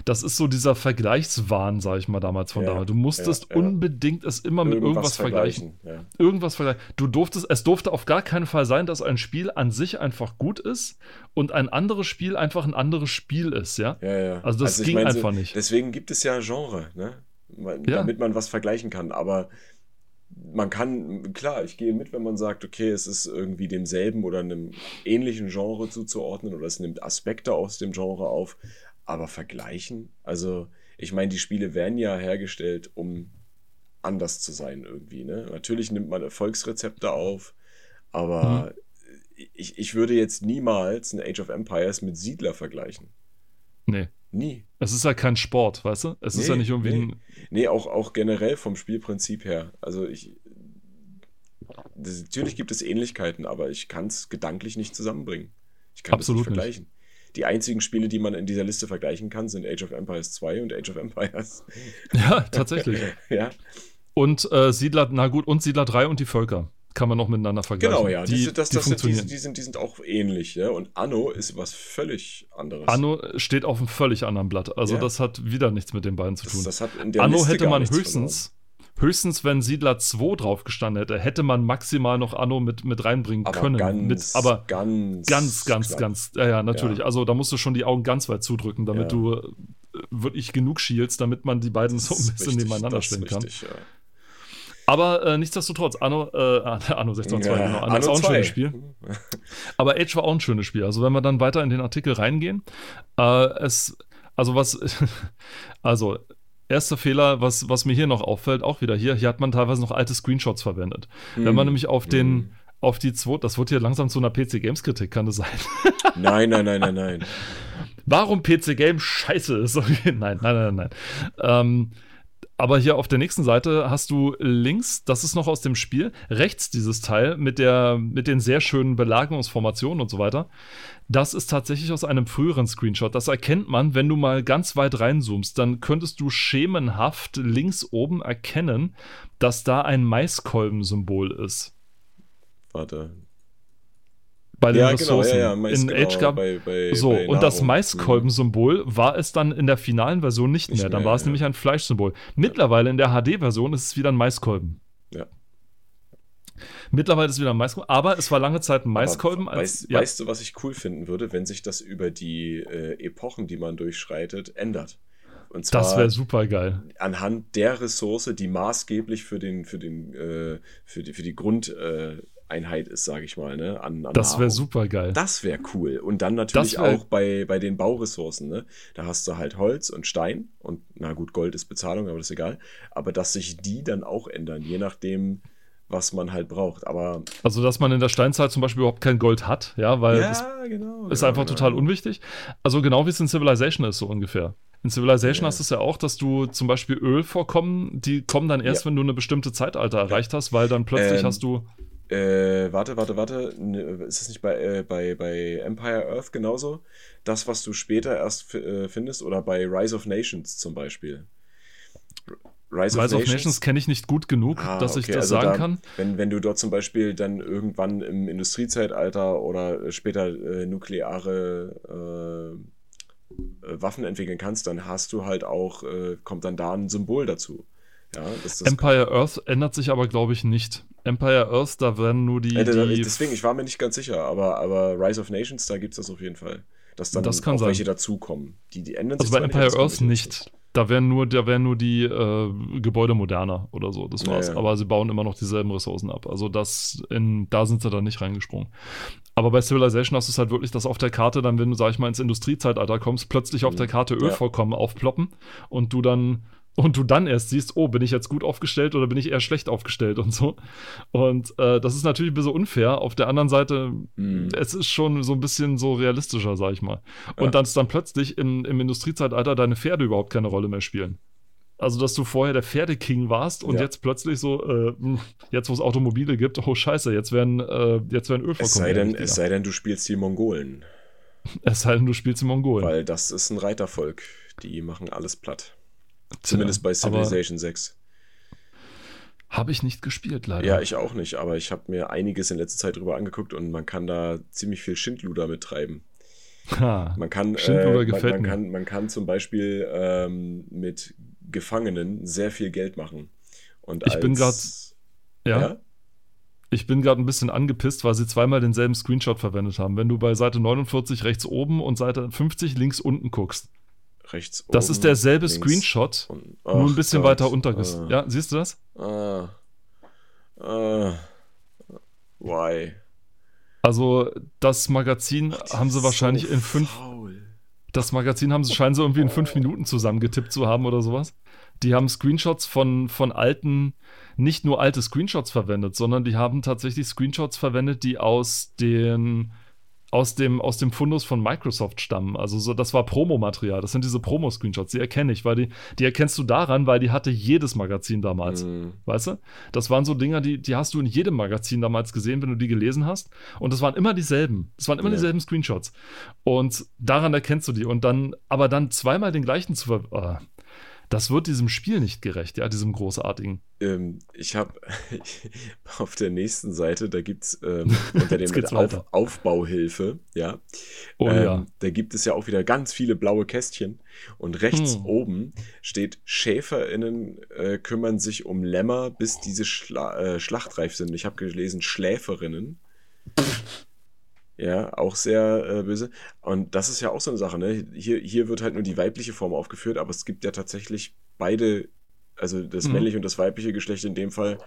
Das ist so dieser Vergleichswahn, sag ich mal damals von Ja, damals. Du musstest ja, ja. unbedingt es immer mit irgendwas vergleichen. Ja. Irgendwas vergleichen. Du durftest, es durfte auf gar keinen Fall sein, dass ein Spiel an sich einfach gut ist und ein anderes Spiel einfach ein anderes Spiel ist, ja? Ja, ja. Also das ich ging meine, so- einfach nicht. Deswegen gibt es ja Genre, ne? Damit man was vergleichen kann. Aber man kann, klar, ich gehe mit, wenn man sagt, okay, es ist irgendwie demselben oder einem ähnlichen Genre zuzuordnen oder es nimmt Aspekte aus dem Genre auf. Aber vergleichen, also ich meine, die Spiele werden ja hergestellt, um anders zu sein irgendwie. Ne? Natürlich nimmt man Erfolgsrezepte auf, aber Mhm. ich, ich würde jetzt niemals ein Age of Empires mit Siedler vergleichen. Nee. Nie. Es ist ja kein Sport, weißt du? Es ist Nee, ja nicht irgendwie nee. ein. Nee, auch, auch generell vom Spielprinzip her. Also ich. Das, natürlich gibt es Ähnlichkeiten, aber ich kann es gedanklich nicht zusammenbringen. Ich kann Absolut das nicht vergleichen. Die einzigen Spiele, die man in dieser Liste vergleichen kann, sind Age of Empires 2 und Age of Empires. Ja, tatsächlich. ja, Und äh, Siedler, na gut, und Siedler 3 und die Völker. Kann man noch miteinander vergleichen. genau, ja. Die, Die, das, die das sind, die, sind, die sind auch ähnlich. Ja? Und Anno ist was völlig anderes. Anno steht auf einem völlig anderen Blatt. Also Ja. das hat wieder nichts mit den beiden zu das, tun. das der Anno Liste hätte man höchstens, höchstens, wenn Siedler 2 drauf gestanden hätte, hätte man maximal noch Anno mit, mit reinbringen Aber können. ganz, mit, aber ganz, ganz, ganz, ganz, ja, ja, natürlich. Ja. Also da musst du schon die Augen ganz weit zudrücken, damit Ja. du wirklich genug schielst, damit man die beiden Das so ein bisschen richtig, nebeneinander das stellen kann. richtig, ja. Aber äh, nichtsdestotrotz, Anno, äh, Anno 16.2, Ja, genau. Anno ist auch ein 2. schönes Spiel. Aber Age war auch ein schönes Spiel. Also wenn wir dann weiter in den Artikel reingehen, äh, es, also was, also erster Fehler, was, was mir hier noch auffällt, auch wieder hier, hier hat man teilweise noch alte Screenshots verwendet. Wenn man nämlich auf den, Hm. auf die zwei, das wird hier langsam zu einer PC Games Kritik, kann das sein? Nein, nein, nein, nein, nein. Warum PC Games scheiße ist? Nein, nein, nein, nein. Ähm, aber hier auf der nächsten Seite hast du links, das ist noch aus dem Spiel, rechts dieses Teil mit, der, mit den sehr schönen Belagerungsformationen und so weiter. Das ist tatsächlich aus einem früheren Screenshot. Das erkennt man, wenn du mal ganz weit reinzoomst. Dann könntest du schemenhaft links oben erkennen, dass da ein Maiskolben-Symbol ist. Warte. Bei den Ja, genau, Ressourcen. ja, ja. Mais, In genau, Age gab, bei, bei, so, bei und das. Maiskolben-Symbol war es dann in der finalen Version nicht, Nicht mehr. Dann war es ja. nämlich ein Fleischsymbol. Mittlerweile in der HD-Version ist es wieder ein Maiskolben. Ja. Mittlerweile ist es wieder ein Maiskolben, aber es war lange Zeit ein Aber Maiskolben. Als, weißt, ja, weißt du, was ich cool finden würde, wenn sich das über die äh, Epochen, die man durchschreitet, ändert? Und zwar das wäre super geil. anhand der Ressource, die maßgeblich für den, für den, äh, für die, für die Grundeigenschaften äh, Einheit ist, sage ich mal, ne? An, an das wäre super geil. Das wäre cool. Und dann natürlich auch bei, bei den Bauressourcen, ne? Da hast du halt Holz und Stein und na gut, Gold ist Bezahlung, aber das ist egal. Aber dass sich die dann auch ändern, je nachdem, was man halt braucht. Aber Also, dass man in der Steinzeit zum Beispiel überhaupt kein Gold hat, ja, weil das genau. ist genau, einfach genau. total unwichtig. Also genau wie es in Civilization ist, so ungefähr. In Civilization Ja. hast du es ja auch, dass du zum Beispiel Ölvorkommen, die kommen dann erst, Ja. wenn du eine bestimmte Zeitalter erreicht hast, weil dann plötzlich Ähm, hast du. Äh, warte, warte, warte. Ne, Ist es nicht bei, äh, bei, bei Empire Earth genauso? Das, was du später erst äh, findest, oder bei Rise of Nations zum Beispiel. Rise of Nations kenne ich nicht gut genug, Ah, dass ich okay, das also sagen da- kann. Wenn, wenn du dort zum Beispiel dann irgendwann im Industriezeitalter oder äh, später äh, nukleare äh, äh, Waffen entwickeln kannst, dann hast du halt auch, äh, kommt dann da ein Symbol dazu. Ja, Empire Earth ändert sich aber, glaube ich, nicht. Empire Earth, da werden nur die. Äh, da- die deswegen, ich war mir nicht ganz sicher, aber, aber Rise of Nations, da gibt es das auf jeden Fall. Dass dann Das kann auch sein. welche dazukommen. Die, die ändern also sich bei Empire Earth nicht. Da werden nur, da werden nur die äh, Gebäude moderner oder so. Das war's. Ja, ja. Aber sie bauen immer noch dieselben Ressourcen ab. Also das in, da sind sie dann nicht reingesprungen. Aber bei Civilization hast du es halt wirklich, dass auf der Karte dann, wenn du, sag ich mal, ins Industriezeitalter kommst, plötzlich auf Mhm. der Karte. Ölvorkommen aufploppen und du dann und du dann erst siehst, oh, bin ich jetzt gut aufgestellt oder bin ich eher schlecht aufgestellt und so. Und äh, das ist natürlich ein bisschen unfair. Auf der anderen Seite, Mhm. es ist schon so ein bisschen so realistischer, sag ich mal. Und Ja. dass dann plötzlich in, im Industriezeitalter deine Pferde überhaupt keine Rolle mehr spielen. Also, dass du vorher der Pferdeking warst und Ja. jetzt plötzlich so, äh, mh, jetzt wo es Automobile gibt, oh Scheiße, jetzt werden, äh, jetzt werden Ölvorkommen. Es sei, denn, es sei denn, du spielst die Mongolen. es sei denn, du spielst die Mongolen. Weil das ist ein Reitervolk. Die machen alles platt. Zumindest bei aber Civilization 6. Habe ich nicht gespielt, leider. Ja, ich auch nicht, aber ich habe mir einiges in letzter Zeit drüber angeguckt und man kann da ziemlich viel Schindluder mit treiben. Ha. Man kann, Schindluder äh, man, gefällt man, mir. kann, man kann zum Beispiel ähm, mit Gefangenen sehr viel Geld machen. Und Ich bin als- Ja. ja? Ich bin gerade ein bisschen angepisst, weil sie zweimal denselben Screenshot verwendet haben. Wenn du bei Seite 49 rechts oben und Seite 50 links unten guckst. Rechts Das oben, ist derselbe Screenshot, und- nur ein Ach bisschen Gott, weiter unterges. ah, Ja, siehst du das? Ah, ah, why? Also, das Magazin haben sie wahrscheinlich so in fünf. Faul. Das Magazin haben sie, scheinen sie irgendwie in fünf Minuten zusammengetippt zu haben oder sowas. Die haben Screenshots von, von alten, nicht nur alte Screenshots verwendet, sondern die haben tatsächlich Screenshots verwendet, die aus den aus dem, aus dem Fundus von Microsoft stammen. Also so, das war Promomaterial. Das sind diese Promo-Screenshots. Die erkenne ich, weil die, die erkennst du daran, weil die hatte jedes Magazin damals. Hm. Weißt du? Das waren so Dinger, die, die hast du in jedem Magazin damals gesehen, wenn du die gelesen hast. Und das waren immer dieselben. Das waren immer Ja. dieselben Screenshots. Und daran erkennst du die. Und dann, aber dann zweimal den gleichen zu ver ah, das wird diesem Spiel nicht gerecht, ja, diesem großartigen. Ähm, ich habe auf der nächsten Seite, da gibt es ähm, unter dem Auf. Aufbauhilfe, ja. Oh ähm, ja. Da gibt es ja auch wieder ganz viele blaue Kästchen. Und rechts Hm. oben steht, SchäferInnen äh, kümmern sich um Lämmer, bis diese Schla äh, schlachtreif sind. Ich habe gelesen, Schläferinnen. Ja, auch sehr äh, böse. Und das ist ja auch so eine Sache, ne? Hier, hier wird halt nur die weibliche Form aufgeführt, aber es gibt ja tatsächlich beide, also das Mhm. männliche und das weibliche Geschlecht in dem Fall,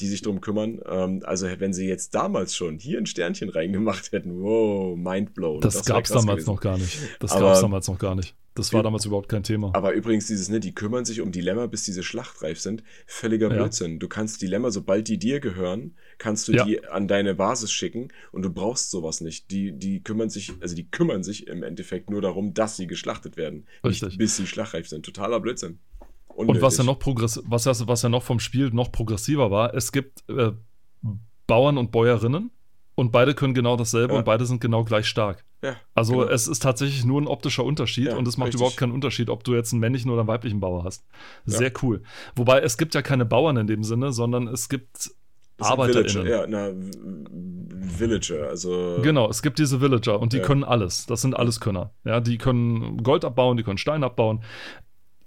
die sich drum kümmern. Ähm, also wenn sie jetzt damals schon hier ein Sternchen reingemacht hätten, wow, mindblown. Das, wär gab's krass damals gewesen. noch gar nicht. Das Aber- gab's damals noch gar nicht. Das war damals überhaupt kein Thema. Aber übrigens, dieses, ne, die kümmern sich um die Lämmer, bis diese schlachtreif sind. Völliger Ja. Blödsinn. Du kannst die Lämmer, sobald die dir gehören, kannst du Ja. die an deine Basis schicken und du brauchst sowas nicht. Die, die kümmern sich, also die kümmern sich im Endeffekt nur darum, dass sie geschlachtet werden. Richtig. Nicht bis sie schlachtreif sind. Totaler Blödsinn. Und was ja noch progress was, ja- was ja noch vom Spiel noch progressiver war, es gibt äh, Bauern und Bäuerinnen und beide können genau dasselbe Ja. und beide sind genau gleich stark. Ja, Also genau. es ist tatsächlich nur ein optischer Unterschied Ja, und es macht richtig. überhaupt keinen Unterschied, ob du jetzt einen männlichen oder einen weiblichen Bauer hast. Sehr cool. Wobei es gibt ja keine Bauern in dem Sinne, sondern es gibt Das ArbeiterInnen. Villager, ja, na, Villager, also. Genau, es gibt diese Villager und die können alles. Das sind alles Könner. Ja, die können Gold abbauen, die können Stein abbauen.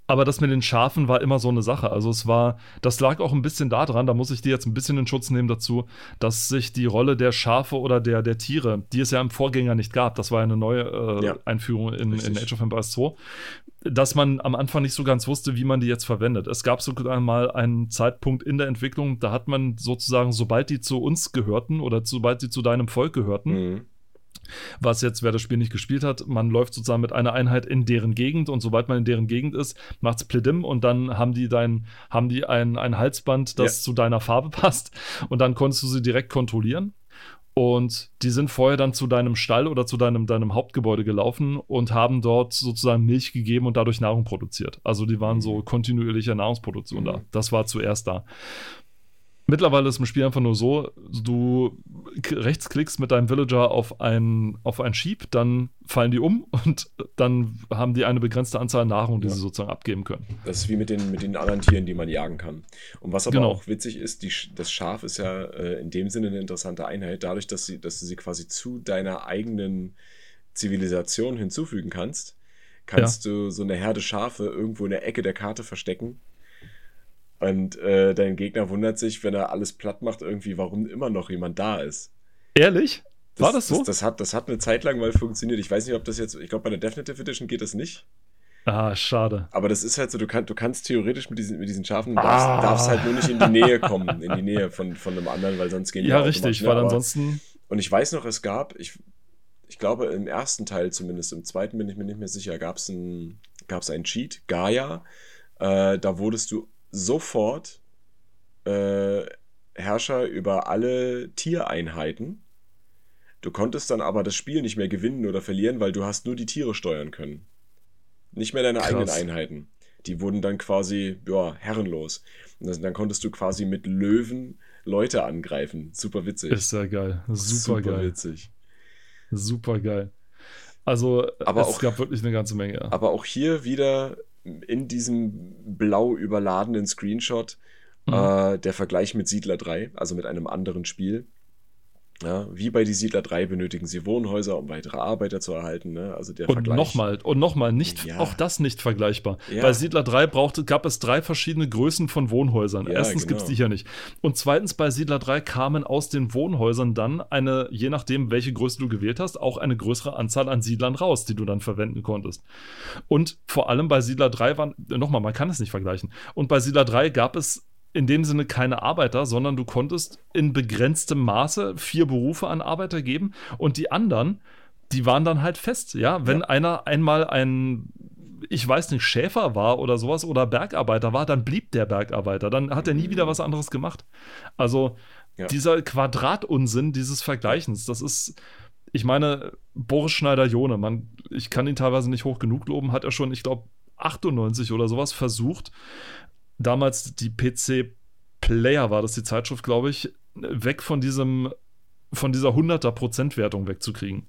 Aber das mit den Schafen war immer so eine Sache. Also es war, das lag auch ein bisschen daran, da muss ich dir jetzt ein bisschen in Schutz nehmen dazu, dass sich die Rolle der Schafe oder der, der Tiere, die es ja im Vorgänger nicht gab, das war ja eine neue äh, ja, Einführung in, in, Age of Empires 2, dass man am Anfang nicht so ganz wusste, wie man die jetzt verwendet. Es gab sogar mal einen Zeitpunkt in der Entwicklung, da hat man sozusagen, sobald die zu uns gehörten oder sobald sie zu deinem Volk gehörten, mhm was jetzt, wer das Spiel nicht gespielt hat, man läuft sozusagen mit einer Einheit in deren Gegend und sobald man in deren Gegend ist, macht's Pledim und dann haben die dein, haben die ein, ein Halsband, das ja. zu deiner Farbe passt und dann konntest du sie direkt kontrollieren. Und die sind vorher dann zu deinem Stall oder zu deinem, deinem Hauptgebäude gelaufen und haben dort sozusagen Milch gegeben und dadurch Nahrung produziert. Also die waren so mhm. kontinuierliche Nahrungsproduktion mhm. da. Das war zuerst da. Mittlerweile ist im Spiel einfach nur so, du rechtsklickst mit deinem Villager auf ein, auf ein Sheep, dann fallen die um und dann haben die eine begrenzte Anzahl Nahrung, die ja. sie sozusagen abgeben können. Das ist wie mit den, mit den anderen Tieren, die man jagen kann. Und was aber genau. auch witzig ist, die, das Schaf ist ja äh, in dem Sinne eine interessante Einheit, dadurch, dass, sie, dass du sie quasi zu deiner eigenen Zivilisation hinzufügen kannst, kannst ja. du so eine Herde Schafe irgendwo in der Ecke der Karte verstecken und äh, dein Gegner wundert sich, wenn er alles platt macht, irgendwie, warum immer noch jemand da ist. Ehrlich? War das, das so? Das, das, hat, das hat eine Zeit lang mal funktioniert. Ich weiß nicht, ob das jetzt, ich glaube, bei der Definitive Edition geht das nicht. Ah, schade. Aber das ist halt so, du, kann, du kannst theoretisch mit diesen, mit diesen Schafen, darfst, ah. darfst halt nur nicht in die Nähe kommen, in die Nähe von, von einem anderen, weil sonst gehen die Ja, richtig, weil ansonsten. Und ich weiß noch, es gab, ich, ich glaube, im ersten Teil zumindest, im zweiten bin ich mir nicht mehr sicher, gab es ein, einen Cheat, Gaia. Äh, da wurdest du sofort äh, Herrscher über alle Tiereinheiten. Du konntest dann aber das Spiel nicht mehr gewinnen oder verlieren, weil du hast nur die Tiere steuern können. Nicht mehr deine Krass. eigenen Einheiten. Die wurden dann quasi, ja, herrenlos. Und dann konntest du quasi mit Löwen Leute angreifen. Super witzig. Ist ja geil. Super, Super geil. witzig. Super geil. Also, aber es auch, gab wirklich eine ganze Menge. Aber auch hier wieder in diesem blau überladenen Screenshot mhm. äh, der Vergleich mit Siedler 3, also mit einem anderen Spiel. Ja, wie bei die Siedler 3 benötigen sie Wohnhäuser, um weitere Arbeiter zu erhalten. Ne? Also der und Vergleich. Nochmal, und nochmal, nicht, ja. auch das nicht vergleichbar. Ja. Bei Siedler 3 brauchte, gab es drei verschiedene Größen von Wohnhäusern. Ja, Erstens genau. gibt es die hier nicht. Und zweitens, bei Siedler 3 kamen aus den Wohnhäusern dann eine, je nachdem, welche Größe du gewählt hast, auch eine größere Anzahl an Siedlern raus, die du dann verwenden konntest. Und vor allem bei Siedler 3 waren, nochmal, man kann es nicht vergleichen. Und bei Siedler 3 gab es in dem Sinne keine Arbeiter, sondern du konntest in begrenztem Maße vier Berufe an Arbeiter geben und die anderen, die waren dann halt fest, ja. Wenn ja. einer einmal ein, ich weiß nicht, Schäfer war oder sowas oder Bergarbeiter war, dann blieb der Bergarbeiter. Dann hat er nie wieder was anderes gemacht. Also ja. dieser Quadratunsinn dieses Vergleichens, das ist, ich meine, Boris Schneider-Jone, man, ich kann ihn teilweise nicht hoch genug loben, hat er schon, ich glaube, 98 oder sowas versucht, damals die PC Player war das die Zeitschrift, glaube ich, weg von diesem von dieser 100er Prozentwertung wegzukriegen.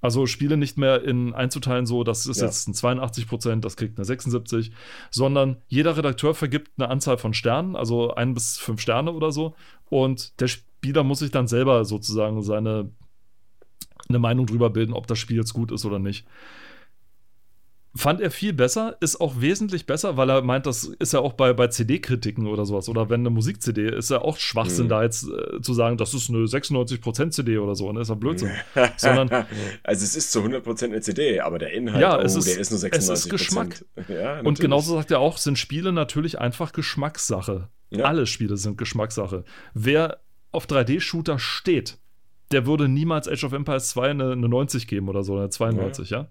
Also Spiele nicht mehr in einzuteilen, so, das ist ja. jetzt ein 82 Prozent, das kriegt eine 76, sondern jeder Redakteur vergibt eine Anzahl von Sternen, also ein bis fünf Sterne oder so, und der Spieler muss sich dann selber sozusagen seine eine Meinung drüber bilden, ob das Spiel jetzt gut ist oder nicht. Fand er viel besser, ist auch wesentlich besser, weil er meint, das ist ja auch bei, bei CD-Kritiken oder sowas. Oder wenn eine Musik-CD ist ja auch Schwachsinn, mhm. da jetzt äh, zu sagen, das ist eine 96% CD oder so, ne? Ist ja Blödsinn. Sondern, also es ist zu 100% eine CD, aber der Inhalt, ja, oh, ist, der ist nur 96%. Es ist Geschmack. Ja, Und genauso sagt er auch, sind Spiele natürlich einfach Geschmackssache. Ja. Alle Spiele sind Geschmackssache. Wer auf 3D-Shooter steht, der würde niemals Age of Empires 2 eine, eine 90 geben oder so, eine 92, ja.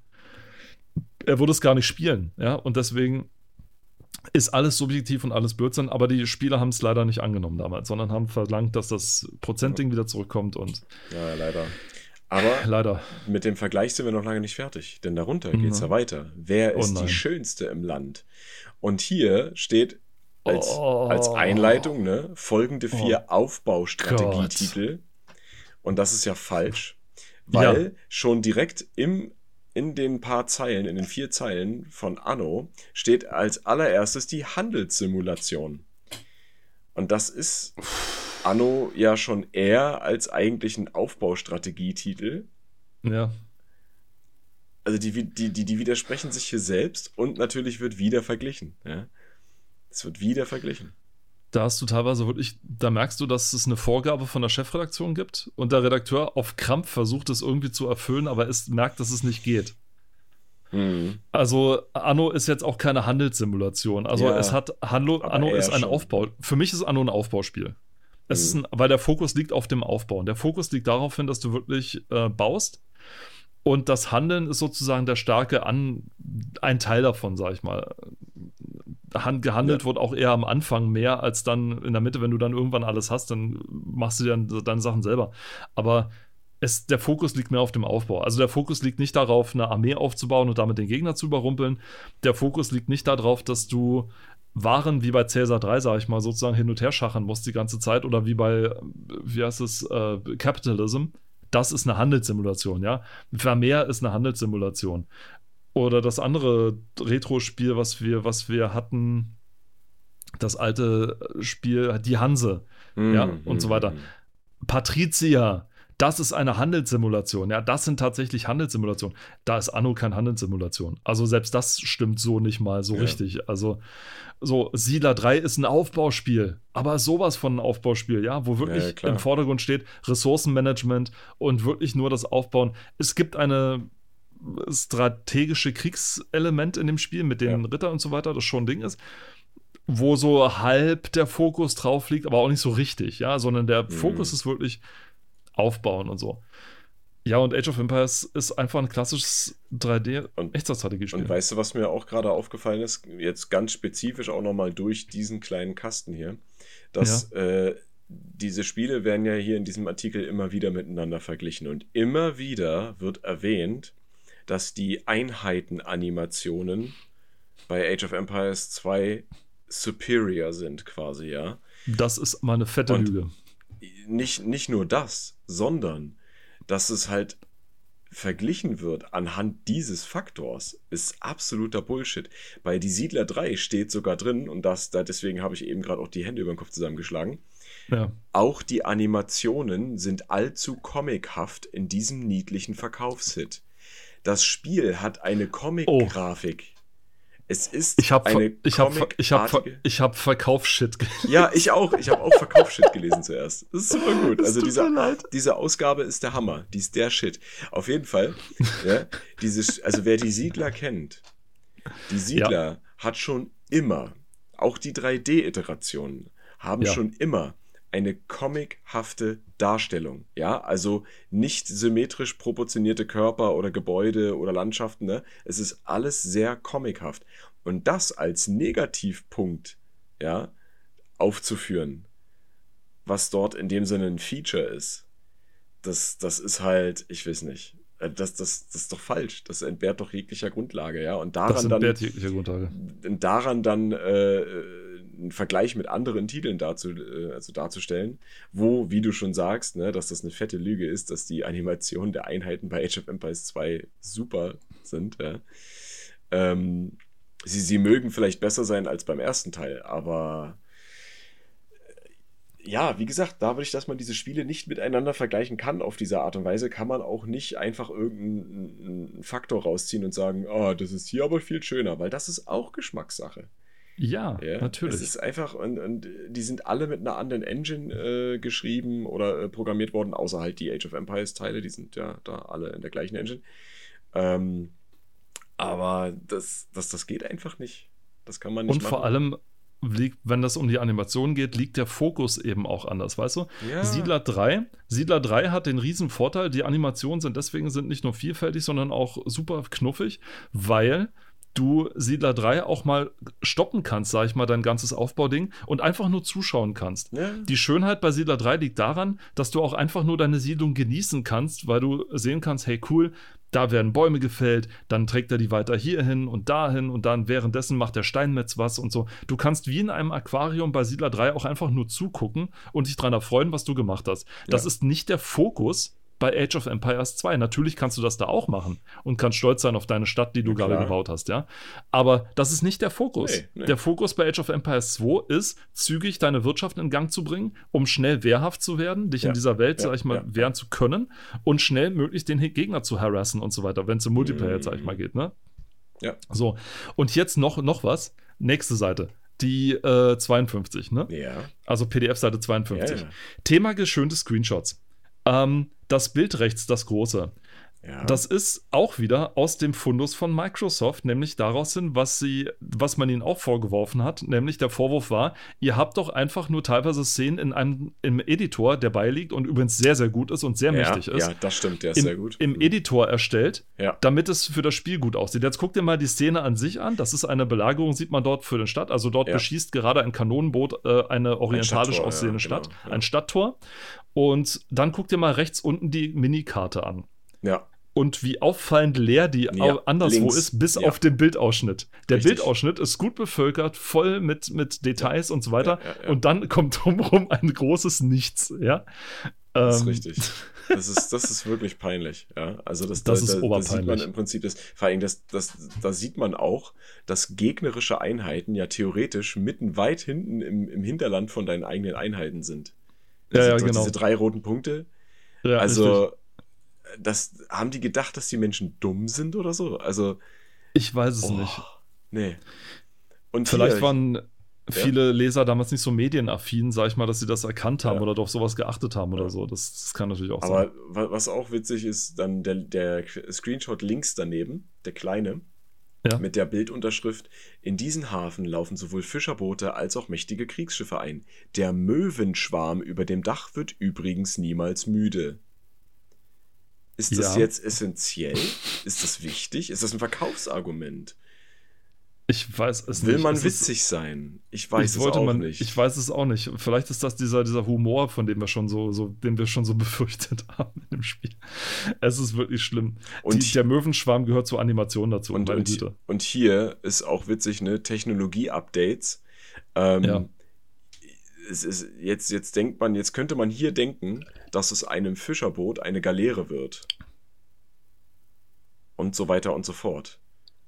Er würde es gar nicht spielen, ja, und deswegen ist alles subjektiv und alles Blödsinn, aber die Spieler haben es leider nicht angenommen damals, sondern haben verlangt, dass das Prozentding wieder zurückkommt und. Ja, leider. Aber leider. mit dem Vergleich sind wir noch lange nicht fertig, denn darunter geht es ja weiter. Wer oh ist oh die schönste im Land? Und hier steht als, oh. als Einleitung ne, folgende vier oh. Aufbaustrategietitel. Und das ist ja falsch, weil ja. schon direkt im in den paar Zeilen, in den vier Zeilen von Anno, steht als allererstes die Handelssimulation. Und das ist Anno ja schon eher als eigentlich ein Aufbaustrategietitel. Ja. Also die, die, die, die widersprechen sich hier selbst und natürlich wird wieder verglichen. Ja? Es wird wieder verglichen. Da hast du teilweise wirklich, da merkst du, dass es eine Vorgabe von der Chefredaktion gibt und der Redakteur auf Krampf versucht, es irgendwie zu erfüllen, aber es merkt, dass es nicht geht. Mhm. Also Anno ist jetzt auch keine Handelssimulation. Also ja, es hat Handlo, Anno ist ein schon. Aufbau. Für mich ist Anno ein Aufbauspiel. Es mhm. ist ein, weil der Fokus liegt auf dem Aufbauen. Der Fokus liegt darauf hin, dass du wirklich äh, baust. Und das Handeln ist sozusagen der starke An ein Teil davon, sag ich mal. Hand, gehandelt ja. wird auch eher am Anfang mehr als dann in der Mitte. Wenn du dann irgendwann alles hast, dann machst du dann deine Sachen selber. Aber es, der Fokus liegt mehr auf dem Aufbau. Also der Fokus liegt nicht darauf, eine Armee aufzubauen und damit den Gegner zu überrumpeln. Der Fokus liegt nicht darauf, dass du waren wie bei Cäsar 3, sage ich mal, sozusagen hin und her schachern musst die ganze Zeit oder wie bei, wie heißt es, äh, Capitalism. Das ist eine Handelssimulation, ja. Vermeer ist eine Handelssimulation. Oder das andere Retro-Spiel, was wir, was wir hatten, das alte Spiel, die Hanse, mm, ja, und mm, so weiter. Mm. Patricia, das ist eine Handelssimulation. Ja, das sind tatsächlich Handelssimulationen. Da ist Anno kein Handelssimulation. Also selbst das stimmt so nicht mal so ja. richtig. Also so Siedler 3 ist ein Aufbauspiel, aber sowas von ein Aufbauspiel, ja, wo wirklich ja, im Vordergrund steht Ressourcenmanagement und wirklich nur das Aufbauen. Es gibt eine strategische Kriegselement in dem Spiel mit den ja. Rittern und so weiter, das schon ein Ding ist wo so halb der Fokus drauf liegt, aber auch nicht so richtig, ja, sondern der mhm. Fokus ist wirklich aufbauen und so. Ja, und Age of Empires ist einfach ein klassisches 3D-Echtzeitstrategiespiel. Und weißt du, was mir auch gerade aufgefallen ist? Jetzt ganz spezifisch auch nochmal durch diesen kleinen Kasten hier, dass ja. äh, diese Spiele werden ja hier in diesem Artikel immer wieder miteinander verglichen und immer wieder wird erwähnt, dass die Einheitenanimationen bei Age of Empires 2 superior sind, quasi, ja. Das ist mal eine fette und Lüge nicht, nicht nur das, sondern dass es halt verglichen wird anhand dieses Faktors, ist absoluter Bullshit. Bei Die Siedler 3 steht sogar drin, und das, da deswegen habe ich eben gerade auch die Hände über den Kopf zusammengeschlagen. Ja. Auch die Animationen sind allzu comichaft in diesem niedlichen Verkaufshit. Das Spiel hat eine oh. Comic-Grafik. Oh. Es ist ich hab, eine ich hab, ich hab, ich hab Verkaufsshit gelesen. Ja, ich auch. Ich habe auch Verkaufsshit gelesen zuerst. Das ist super gut. Also diese, diese Ausgabe ist der Hammer. Die ist der Shit. Auf jeden Fall. Ja, dieses, also wer die Siedler kennt, die Siedler ja. hat schon immer, auch die 3D-Iterationen, haben ja. schon immer eine comichafte Darstellung. Ja, also nicht symmetrisch proportionierte Körper oder Gebäude oder Landschaften. Ne? Es ist alles sehr comichaft. Und das als Negativpunkt, ja, aufzuführen, was dort in dem Sinne ein Feature ist, das, das ist halt, ich weiß nicht. Äh, das, das, das ist doch falsch. Das entbehrt doch jeglicher Grundlage, ja. Und daran das entbehrt dann, jeglicher Grundlage. Daran dann äh, einen Vergleich mit anderen Titeln dazu, äh, also darzustellen, wo, wie du schon sagst, ne, dass das eine fette Lüge ist, dass die Animationen der Einheiten bei Age of Empires 2 super sind. Ja. Ähm, sie, sie mögen vielleicht besser sein als beim ersten Teil, aber äh, ja, wie gesagt, da würde ich, dass man diese Spiele nicht miteinander vergleichen kann auf diese Art und Weise, kann man auch nicht einfach irgendeinen Faktor rausziehen und sagen, oh, das ist hier aber viel schöner, weil das ist auch Geschmackssache. Ja, ja, natürlich. Es ist einfach, und, und die sind alle mit einer anderen Engine äh, geschrieben oder äh, programmiert worden, außer halt die Age of Empires Teile, die sind ja da alle in der gleichen Engine. Ähm, aber das, das, das geht einfach nicht. Das kann man nicht Und machen. vor allem, liegt, wenn das um die Animation geht, liegt der Fokus eben auch anders, weißt du? Ja. Siedler 3, Siedler 3 hat den riesen Vorteil, die Animationen sind deswegen sind nicht nur vielfältig, sondern auch super knuffig, weil du Siedler 3 auch mal stoppen kannst, sag ich mal, dein ganzes Aufbauding und einfach nur zuschauen kannst. Ja. Die Schönheit bei Siedler 3 liegt daran, dass du auch einfach nur deine Siedlung genießen kannst, weil du sehen kannst, hey cool, da werden Bäume gefällt, dann trägt er die weiter hierhin und dahin und dann währenddessen macht der Steinmetz was und so. Du kannst wie in einem Aquarium bei Siedler 3 auch einfach nur zugucken und dich daran erfreuen, was du gemacht hast. Das ja. ist nicht der Fokus bei Age of Empires 2. Natürlich kannst du das da auch machen und kannst stolz sein auf deine Stadt, die du gerade gebaut hast, ja. Aber das ist nicht der Fokus. Nee, nee. Der Fokus bei Age of Empires 2 ist, zügig deine Wirtschaft in Gang zu bringen, um schnell wehrhaft zu werden, dich ja. in dieser Welt, ja, sag ich mal, ja, wehren zu können und schnell möglichst den Gegner zu harassen und so weiter, wenn es im Multiplayer, mhm. sag ich mal, geht, ne? Ja. So. Und jetzt noch, noch was. Nächste Seite die äh, 52, ne? Ja. Also PDF-Seite 52. Ja, ja. Thema geschönte Screenshots. Ähm, das Bild rechts, das große. Ja. Das ist auch wieder aus dem Fundus von Microsoft, nämlich daraus hin, was sie, was man ihnen auch vorgeworfen hat, nämlich der Vorwurf war, ihr habt doch einfach nur teilweise Szenen in einem im Editor, der beiliegt und übrigens sehr, sehr gut ist und sehr ja, mächtig ist. Ja, das stimmt, der ist im, sehr gut. Im Editor erstellt, ja. damit es für das Spiel gut aussieht. Jetzt guckt ihr mal die Szene an sich an. Das ist eine Belagerung, sieht man dort für den Stadt. Also dort beschießt gerade ein Kanonenboot äh, eine orientalisch ein aussehende Stadt, genau, ein Stadttor. Und dann guckt ihr mal rechts unten die Minikarte an. Ja. Und wie auffallend leer die ja, anderswo links. ist, bis ja. auf den Bildausschnitt. Der Richtig. Bildausschnitt ist gut bevölkert, voll mit, mit Details ja. und so weiter. Und dann kommt drumherum ein großes Nichts, ja. Das ist ähm, richtig. Das ist, das ist wirklich peinlich, ja. Also das, das da, ist da, da sieht man im Prinzip das, vor allem das, das, da sieht man auch, dass gegnerische Einheiten ja theoretisch mitten weit hinten im, im Hinterland von deinen eigenen Einheiten sind. Ja, ja, genau. Diese drei roten Punkte. Ja, also, richtig das, haben die gedacht, dass die Menschen dumm sind oder so? Also. Ich weiß es oh, nicht. Nee. Und vielleicht hier, waren viele ja. Leser damals nicht so medienaffin, sag ich mal, dass sie das erkannt haben ja. oder doch sowas geachtet haben oder so. Das, das, kann natürlich auch Aber sein. Aber was auch witzig ist, dann der, der Screenshot links daneben, der kleine, ja. mit der Bildunterschrift: In diesen Hafen laufen sowohl Fischerboote als auch mächtige Kriegsschiffe ein. Der Möwenschwarm über dem Dach wird übrigens niemals müde. Ist das ja. jetzt essentiell? Ist das wichtig? Ist das ein Verkaufsargument? Ich weiß es Will nicht. man es witzig ist, sein? Ich weiß ich es auch man, nicht. Ich weiß es auch nicht. Vielleicht ist das dieser, dieser Humor, von dem wir schon so, so, den wir schon so befürchtet haben in dem Spiel. Es ist wirklich schlimm. Und Die, der Möwenschwarm gehört zur Animation dazu. Und, und, und hier ist auch witzig, ne? Technologie-Updates. Ähm, ja ist, jetzt, jetzt denkt man, jetzt könnte man hier denken, dass es einem Fischerboot eine Galeere wird. Und so weiter und so fort.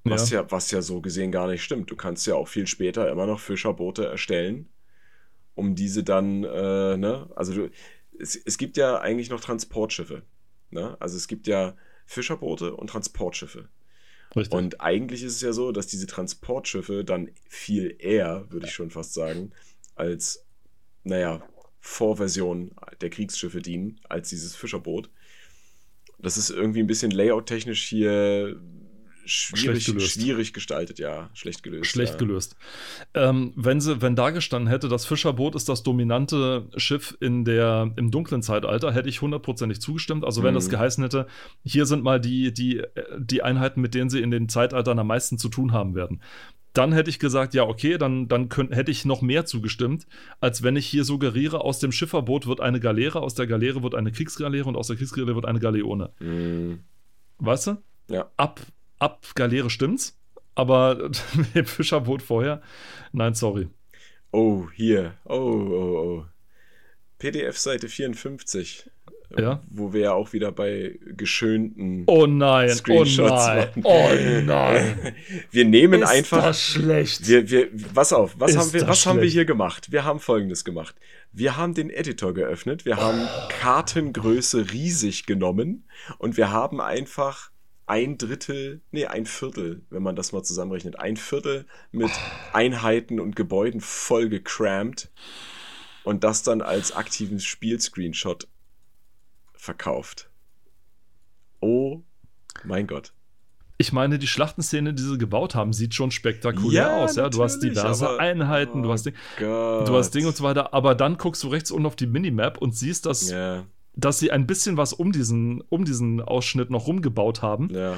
Was ja. ja, was ja so gesehen gar nicht stimmt. Du kannst ja auch viel später immer noch Fischerboote erstellen, um diese dann, äh, ne, also du, es, es gibt ja eigentlich noch Transportschiffe. Ne? Also es gibt ja Fischerboote und Transportschiffe. Richtig. Und eigentlich ist es ja so, dass diese Transportschiffe dann viel eher, würde ich schon fast sagen, als naja, Vorversion der Kriegsschiffe dienen als dieses Fischerboot. Das ist irgendwie ein bisschen layout-technisch hier schwierig, schwierig gestaltet, ja. Schlecht gelöst. Schlecht ja. gelöst. Ähm, wenn, sie, wenn da gestanden hätte, das Fischerboot ist das dominante Schiff in der, im dunklen Zeitalter, hätte ich hundertprozentig zugestimmt. Also wenn mhm. das geheißen hätte, hier sind mal die, die, die Einheiten, mit denen sie in den Zeitaltern am meisten zu tun haben werden dann hätte ich gesagt, ja, okay, dann, dann könnt, hätte ich noch mehr zugestimmt, als wenn ich hier suggeriere, aus dem Schifferboot wird eine Galeere, aus der Galeere wird eine Kriegsgaleere und aus der Kriegsgaleere wird eine Galeone. Mhm. Weißt du? Ja. Ab, ab Galeere stimmt's, aber mit Fischerboot vorher, nein, sorry. Oh, hier. Oh, oh, oh. PDF-Seite 54 ja. wo wir ja auch wieder bei geschönten oh nein, oh Screenshots oh nein, waren. Oh nein. Wir nehmen ist einfach. Das schlecht. Wir, wir, pass auf, was, haben wir, was haben wir hier gemacht? Wir haben folgendes gemacht. Wir haben den Editor geöffnet, wir haben Kartengröße riesig genommen und wir haben einfach ein Drittel, nee, ein Viertel, wenn man das mal zusammenrechnet, ein Viertel mit Einheiten und Gebäuden voll gecrampt und das dann als aktiven Spielscreenshot verkauft. Oh mein Gott. Ich meine, die Schlachtenszene, die sie gebaut haben, sieht schon spektakulär ja, aus. Ja? Du hast diverse aber, Einheiten, oh du, hast Ding, du hast Ding und so weiter, aber dann guckst du rechts unten auf die Minimap und siehst, dass, ja. Dass sie ein bisschen was um diesen, um diesen Ausschnitt noch rumgebaut haben. Ja.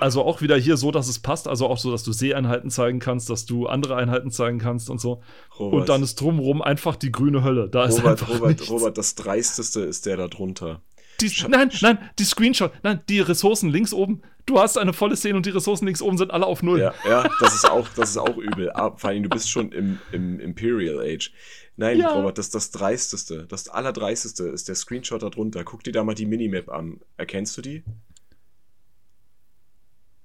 Also auch wieder hier so, dass es passt. Also auch so, dass du Seeeinheiten zeigen kannst, dass du andere Einheiten zeigen kannst und so. Robert. Und dann ist drumherum einfach die grüne Hölle. Da Robert, ist einfach Robert, Robert, das Dreisteste ist der da drunter. Die, nein, nein, die Screenshot, nein, die Ressourcen links oben. Du hast eine volle Szene und die Ressourcen links oben sind alle auf Null. Ja, ja das, ist auch, das ist auch übel. Ah, vor allem, du bist schon im, im Imperial Age. Nein, ja. Robert, das ist das Dreisteste. Das Allerdreisteste ist der Screenshot darunter. Guck dir da mal die Minimap an. Erkennst du die?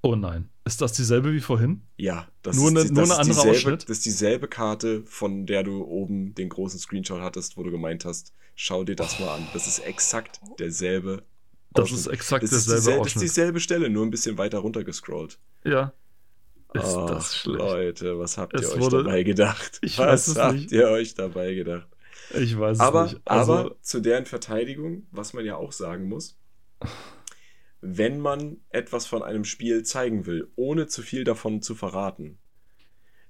Oh nein. Ist das dieselbe wie vorhin? Ja, das nur ist, eine, nur eine andere dieselbe, Ausschnitt? Das ist dieselbe Karte, von der du oben den großen Screenshot hattest, wo du gemeint hast, schau dir das oh. mal an. Das ist exakt derselbe Das Ausschnitt. ist exakt das derselbe ist dieselbe, Das ist dieselbe Stelle, nur ein bisschen weiter runter gescrollt. Ja. Ist Ach, das schlecht. Leute, was habt ihr es euch wurde, dabei gedacht? Ich was weiß habt nicht. ihr euch dabei gedacht? Ich weiß aber, es nicht. Also, aber zu deren Verteidigung, was man ja auch sagen muss, wenn man etwas von einem Spiel zeigen will, ohne zu viel davon zu verraten,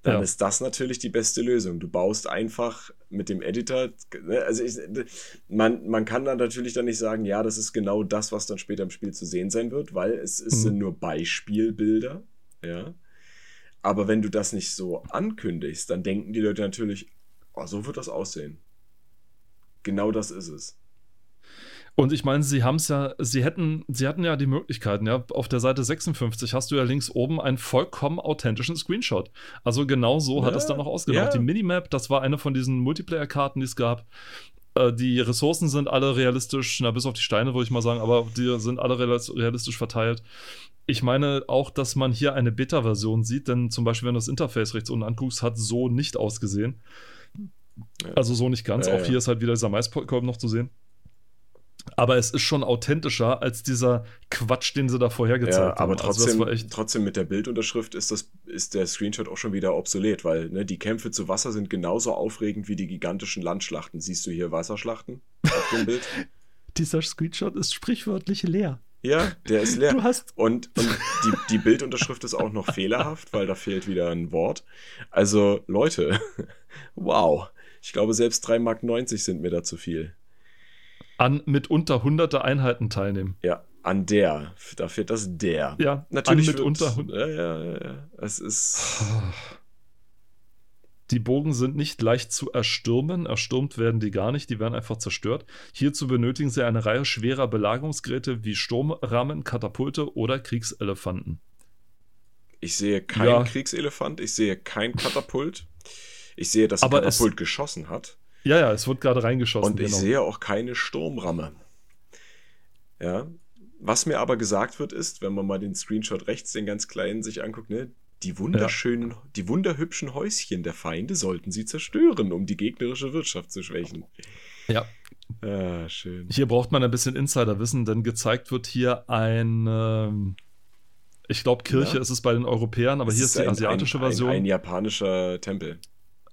dann ja. ist das natürlich die beste Lösung. Du baust einfach mit dem Editor, ne, also ich, man, man kann dann natürlich dann nicht sagen, ja, das ist genau das, was dann später im Spiel zu sehen sein wird, weil es, es mhm. sind nur Beispielbilder, ja. Aber wenn du das nicht so ankündigst, dann denken die Leute natürlich, oh, so wird das aussehen. Genau das ist es. Und ich meine, sie haben es ja, sie hätten, sie hatten ja die Möglichkeiten, ja. Auf der Seite 56 hast du ja links oben einen vollkommen authentischen Screenshot. Also genau so ja, hat es dann auch ausgemacht. Ja. Die Minimap, das war eine von diesen Multiplayer-Karten, die es gab. Äh, die Ressourcen sind alle realistisch, na, bis auf die Steine, würde ich mal sagen, aber die sind alle realistisch verteilt. Ich meine auch, dass man hier eine Beta-Version sieht, denn zum Beispiel, wenn du das Interface rechts unten anguckst, hat so nicht ausgesehen. Also so nicht ganz. auch hier ist halt wieder dieser Maiskolben noch zu sehen. Aber es ist schon authentischer als dieser Quatsch, den sie da vorher gezeigt ja, aber haben. Aber trotzdem, also trotzdem mit der Bildunterschrift ist, das, ist der Screenshot auch schon wieder obsolet, weil ne, die Kämpfe zu Wasser sind genauso aufregend wie die gigantischen Landschlachten. Siehst du hier Wasserschlachten auf dem Bild? Dieser Screenshot ist sprichwörtlich leer. Ja, der ist leer. Du hast und, und die, die Bildunterschrift ist auch noch fehlerhaft, weil da fehlt wieder ein Wort. Also, Leute, wow. Ich glaube, selbst 3,90 Mark sind mir da zu viel an mitunter hunderte Einheiten teilnehmen. Ja, an der. Da fehlt das der. Ja, natürlich. An mitunter. Ja, ja, ja, ja. Es ist. Die Bogen sind nicht leicht zu erstürmen. Erstürmt werden die gar nicht, die werden einfach zerstört. Hierzu benötigen sie eine Reihe schwerer Belagerungsgeräte wie Sturmrahmen, Katapulte oder Kriegselefanten. Ich sehe keinen ja. Kriegselefant, ich sehe kein Katapult. Ich sehe, dass ein Katapult geschossen hat. Ja, ja, es wird gerade reingeschossen. Und ich genau. sehe auch keine Sturmramme. Ja. Was mir aber gesagt wird, ist, wenn man mal den Screenshot rechts, den ganz kleinen, sich anguckt, ne, die wunderschönen, ja. die wunderhübschen Häuschen der Feinde sollten sie zerstören, um die gegnerische Wirtschaft zu schwächen. Ja. Ah, schön. Hier braucht man ein bisschen Insiderwissen, denn gezeigt wird hier ein, ähm, ich glaube, Kirche ja. ist es bei den Europäern, aber es hier ist, ist die asiatische ein, Version. Ein, ein japanischer Tempel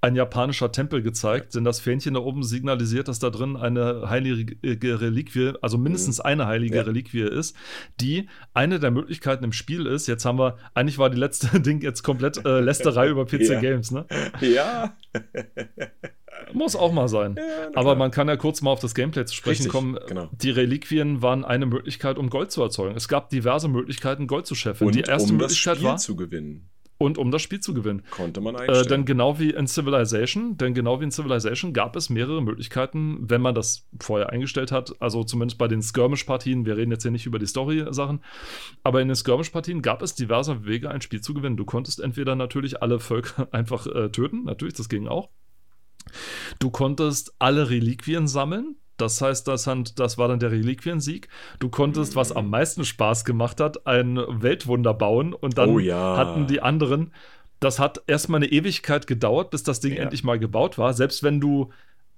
ein japanischer Tempel gezeigt, denn das Fähnchen da oben signalisiert, dass da drin eine heilige Reliquie, also mindestens mhm. eine heilige ja. Reliquie ist, die eine der Möglichkeiten im Spiel ist. Jetzt haben wir, eigentlich war die letzte Ding jetzt komplett äh, Lästerei über PC ja. Games, ne? Ja. Muss auch mal sein. Ja, Aber man kann ja kurz mal auf das Gameplay zu sprechen Richtig, kommen. Genau. Die Reliquien waren eine Möglichkeit, um Gold zu erzeugen. Es gab diverse Möglichkeiten, Gold zu scheffeln. Und die erste um Möglichkeit das Spiel war zu gewinnen und um das Spiel zu gewinnen. Konnte man einstellen. Äh, denn genau wie in Civilization, denn genau wie in Civilization gab es mehrere Möglichkeiten, wenn man das vorher eingestellt hat, also zumindest bei den Skirmish-Partien, wir reden jetzt hier nicht über die Story-Sachen, aber in den Skirmish-Partien gab es diverse Wege, ein Spiel zu gewinnen. Du konntest entweder natürlich alle Völker einfach äh, töten, natürlich, das ging auch. Du konntest alle Reliquien sammeln, das heißt, das, das war dann der Reliquiensieg. Du konntest, was am meisten Spaß gemacht hat, ein Weltwunder bauen und dann oh ja. hatten die anderen. Das hat erstmal eine Ewigkeit gedauert, bis das Ding ja. endlich mal gebaut war. Selbst wenn du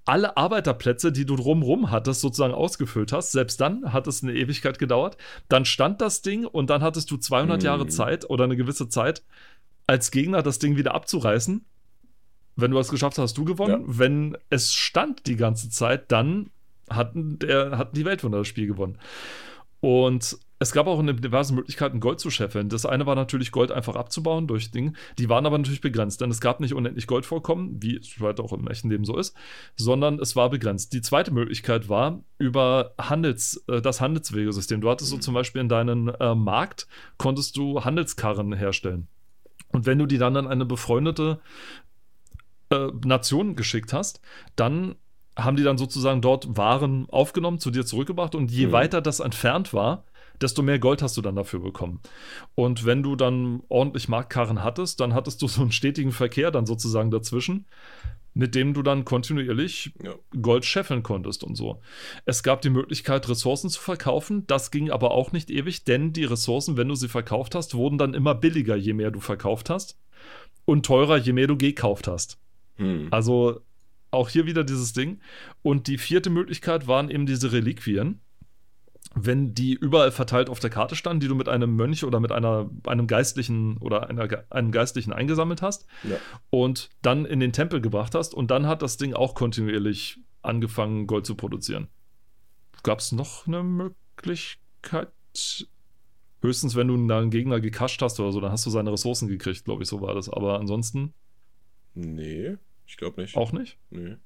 alle Arbeiterplätze, die du drumrum hattest, sozusagen ausgefüllt hast. Selbst dann hat es eine Ewigkeit gedauert. Dann stand das Ding und dann hattest du 200 hm. Jahre Zeit oder eine gewisse Zeit, als Gegner das Ding wieder abzureißen. Wenn du es geschafft hast, hast du gewonnen. Ja. Wenn es stand die ganze Zeit, dann hatten, der, hatten die Weltwunder das Spiel gewonnen. Und es gab auch diverse Möglichkeiten, Gold zu scheffeln. Das eine war natürlich, Gold einfach abzubauen durch Dinge. Die waren aber natürlich begrenzt, denn es gab nicht unendlich Goldvorkommen, wie es halt auch im echten Leben so ist, sondern es war begrenzt. Die zweite Möglichkeit war über Handels, äh, das Handelswegesystem. Du hattest so zum Beispiel in deinen äh, Markt, konntest du Handelskarren herstellen. Und wenn du die dann an eine befreundete äh, Nation geschickt hast, dann haben die dann sozusagen dort Waren aufgenommen, zu dir zurückgebracht und je mhm. weiter das entfernt war, desto mehr Gold hast du dann dafür bekommen. Und wenn du dann ordentlich Marktkarren hattest, dann hattest du so einen stetigen Verkehr dann sozusagen dazwischen. mit dem du dann kontinuierlich. Gold scheffeln konntest und so. Es gab die Möglichkeit, Ressourcen zu verkaufen. Das ging aber auch nicht ewig, denn die Ressourcen, wenn du sie verkauft hast, wurden dann immer billiger, je mehr du verkauft hast. Und teurer, je mehr du gekauft hast. Hm. Also auch hier wieder dieses Ding. Und die vierte Möglichkeit waren eben diese Reliquien. Wenn die überall verteilt auf der Karte standen, die du mit einem Mönch oder mit einer, einem Geistlichen oder einer, einem Geistlichen eingesammelt hast Ja. und dann in den Tempel gebracht hast und dann hat das Ding auch kontinuierlich angefangen, Gold zu produzieren. Gab es noch eine Möglichkeit? Höchstens, wenn du einen Gegner gekascht hast oder so, dann hast du seine Ressourcen gekriegt, glaube ich, so war das. Aber ansonsten Nee, ich glaube nicht. auch nicht. Nee.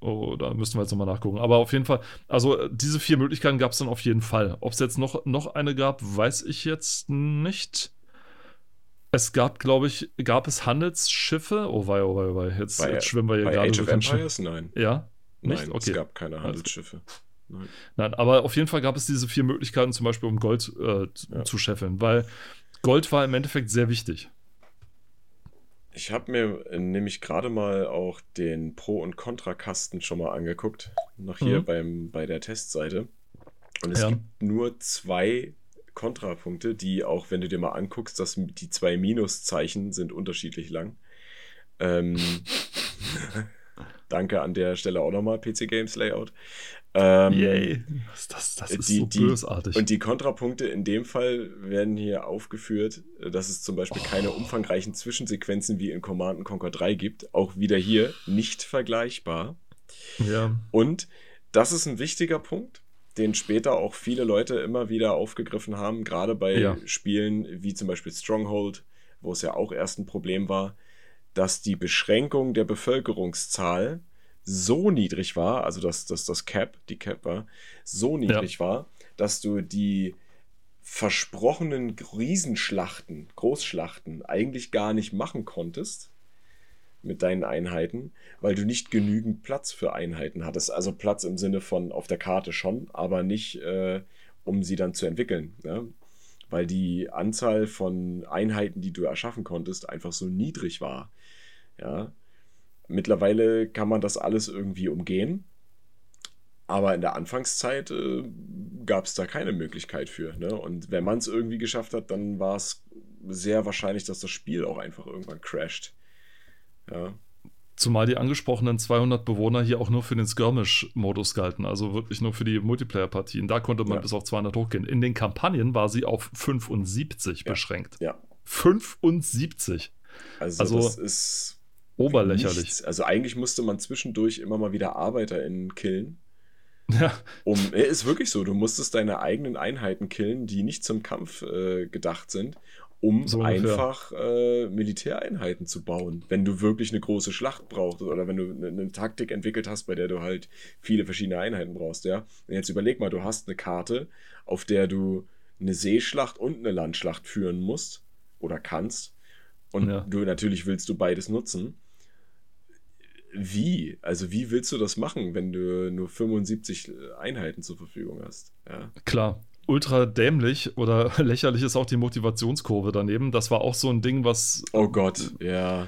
Oh, da müssten wir jetzt nochmal nachgucken. Aber auf jeden Fall, also äh, diese vier Möglichkeiten gab es dann auf jeden Fall. Ob es jetzt noch, noch eine gab, weiß ich jetzt nicht. Es gab, glaube ich, gab es Handelsschiffe? Oh wei, oh wei, oh wei. Jetzt, Bei, jetzt schwimmen wir hier gerade Age of den Schiff. Empires? Nein. Ja? Nicht? Nein, okay. es gab keine Handelsschiffe. Nein. Nein, aber auf jeden Fall gab es diese vier Möglichkeiten, zum Beispiel um Gold äh, Ja. zu scheffeln, weil Gold war im Endeffekt sehr wichtig. Ich habe mir äh, nämlich gerade mal auch den Pro- und Kontrakasten schon mal angeguckt. Noch hier Mhm. beim, bei der Testseite. Und es Ja. gibt nur zwei Kontrapunkte, die auch, wenn du dir mal anguckst, dass die zwei Minuszeichen sind unterschiedlich lang. Ähm, danke an der Stelle auch nochmal, PC Games Layout. Ähm, Yay! Das, das, ist die- so die- bösartig. Und die Kontrapunkte in dem Fall werden hier aufgeführt, dass es zum Beispiel keine Oh. umfangreichen Zwischensequenzen wie in Command Conquer 3 gibt. Auch wieder hier nicht vergleichbar. ja. Und das ist ein wichtiger Punkt, den später auch viele Leute immer wieder aufgegriffen haben, gerade bei Ja. Spielen wie zum Beispiel Stronghold, wo es ja auch erst ein Problem war, dass die Beschränkung der Bevölkerungszahl so niedrig war, also dass, dass das Cap, die Cap war, so niedrig war, dass du die versprochenen Riesenschlachten, Großschlachten eigentlich gar nicht machen konntest mit deinen Einheiten, weil du nicht genügend Platz für Einheiten hattest. Also Platz im Sinne von auf der Karte schon, aber nicht, äh, um sie dann zu entwickeln. Ne? Weil die Anzahl von Einheiten, die du erschaffen konntest, einfach so niedrig war. Ja. Mittlerweile kann man das alles irgendwie umgehen. Aber in der Anfangszeit äh, gab es da keine Möglichkeit für. Ne? Und wenn man es irgendwie geschafft hat, dann war es sehr wahrscheinlich, dass das Spiel auch einfach irgendwann crasht. Ja. Zumal die angesprochenen 200 Bewohner hier auch nur für den Skirmish-Modus galten, also wirklich nur für die Multiplayer-Partien. Da konnte man Ja. bis auf 200 hochgehen. In den Kampagnen war sie auf 75 Ja. beschränkt. Ja. 75. Also, Also, das ist Oberlächerlich. nichts. Also eigentlich musste man zwischendurch immer mal wieder ArbeiterInnen killen. Ja, Um, ist wirklich so, du musstest deine eigenen Einheiten killen, die nicht zum Kampf äh, gedacht sind, um So einfach äh, Militäreinheiten zu bauen. Wenn du wirklich eine große Schlacht brauchst oder wenn du eine, eine Taktik entwickelt hast, bei der du halt viele verschiedene Einheiten brauchst, ja. Und jetzt überleg mal, du hast eine Karte, auf der du eine Seeschlacht und eine Landschlacht führen musst oder kannst. Und Ja. du natürlich willst du beides nutzen. Wie? Also wie willst du das machen, wenn du nur 75 Einheiten zur Verfügung hast? Ja. klar. Ultra dämlich oder lächerlich ist auch die Motivationskurve daneben. Das war auch so ein Ding, was Oh Gott, ja.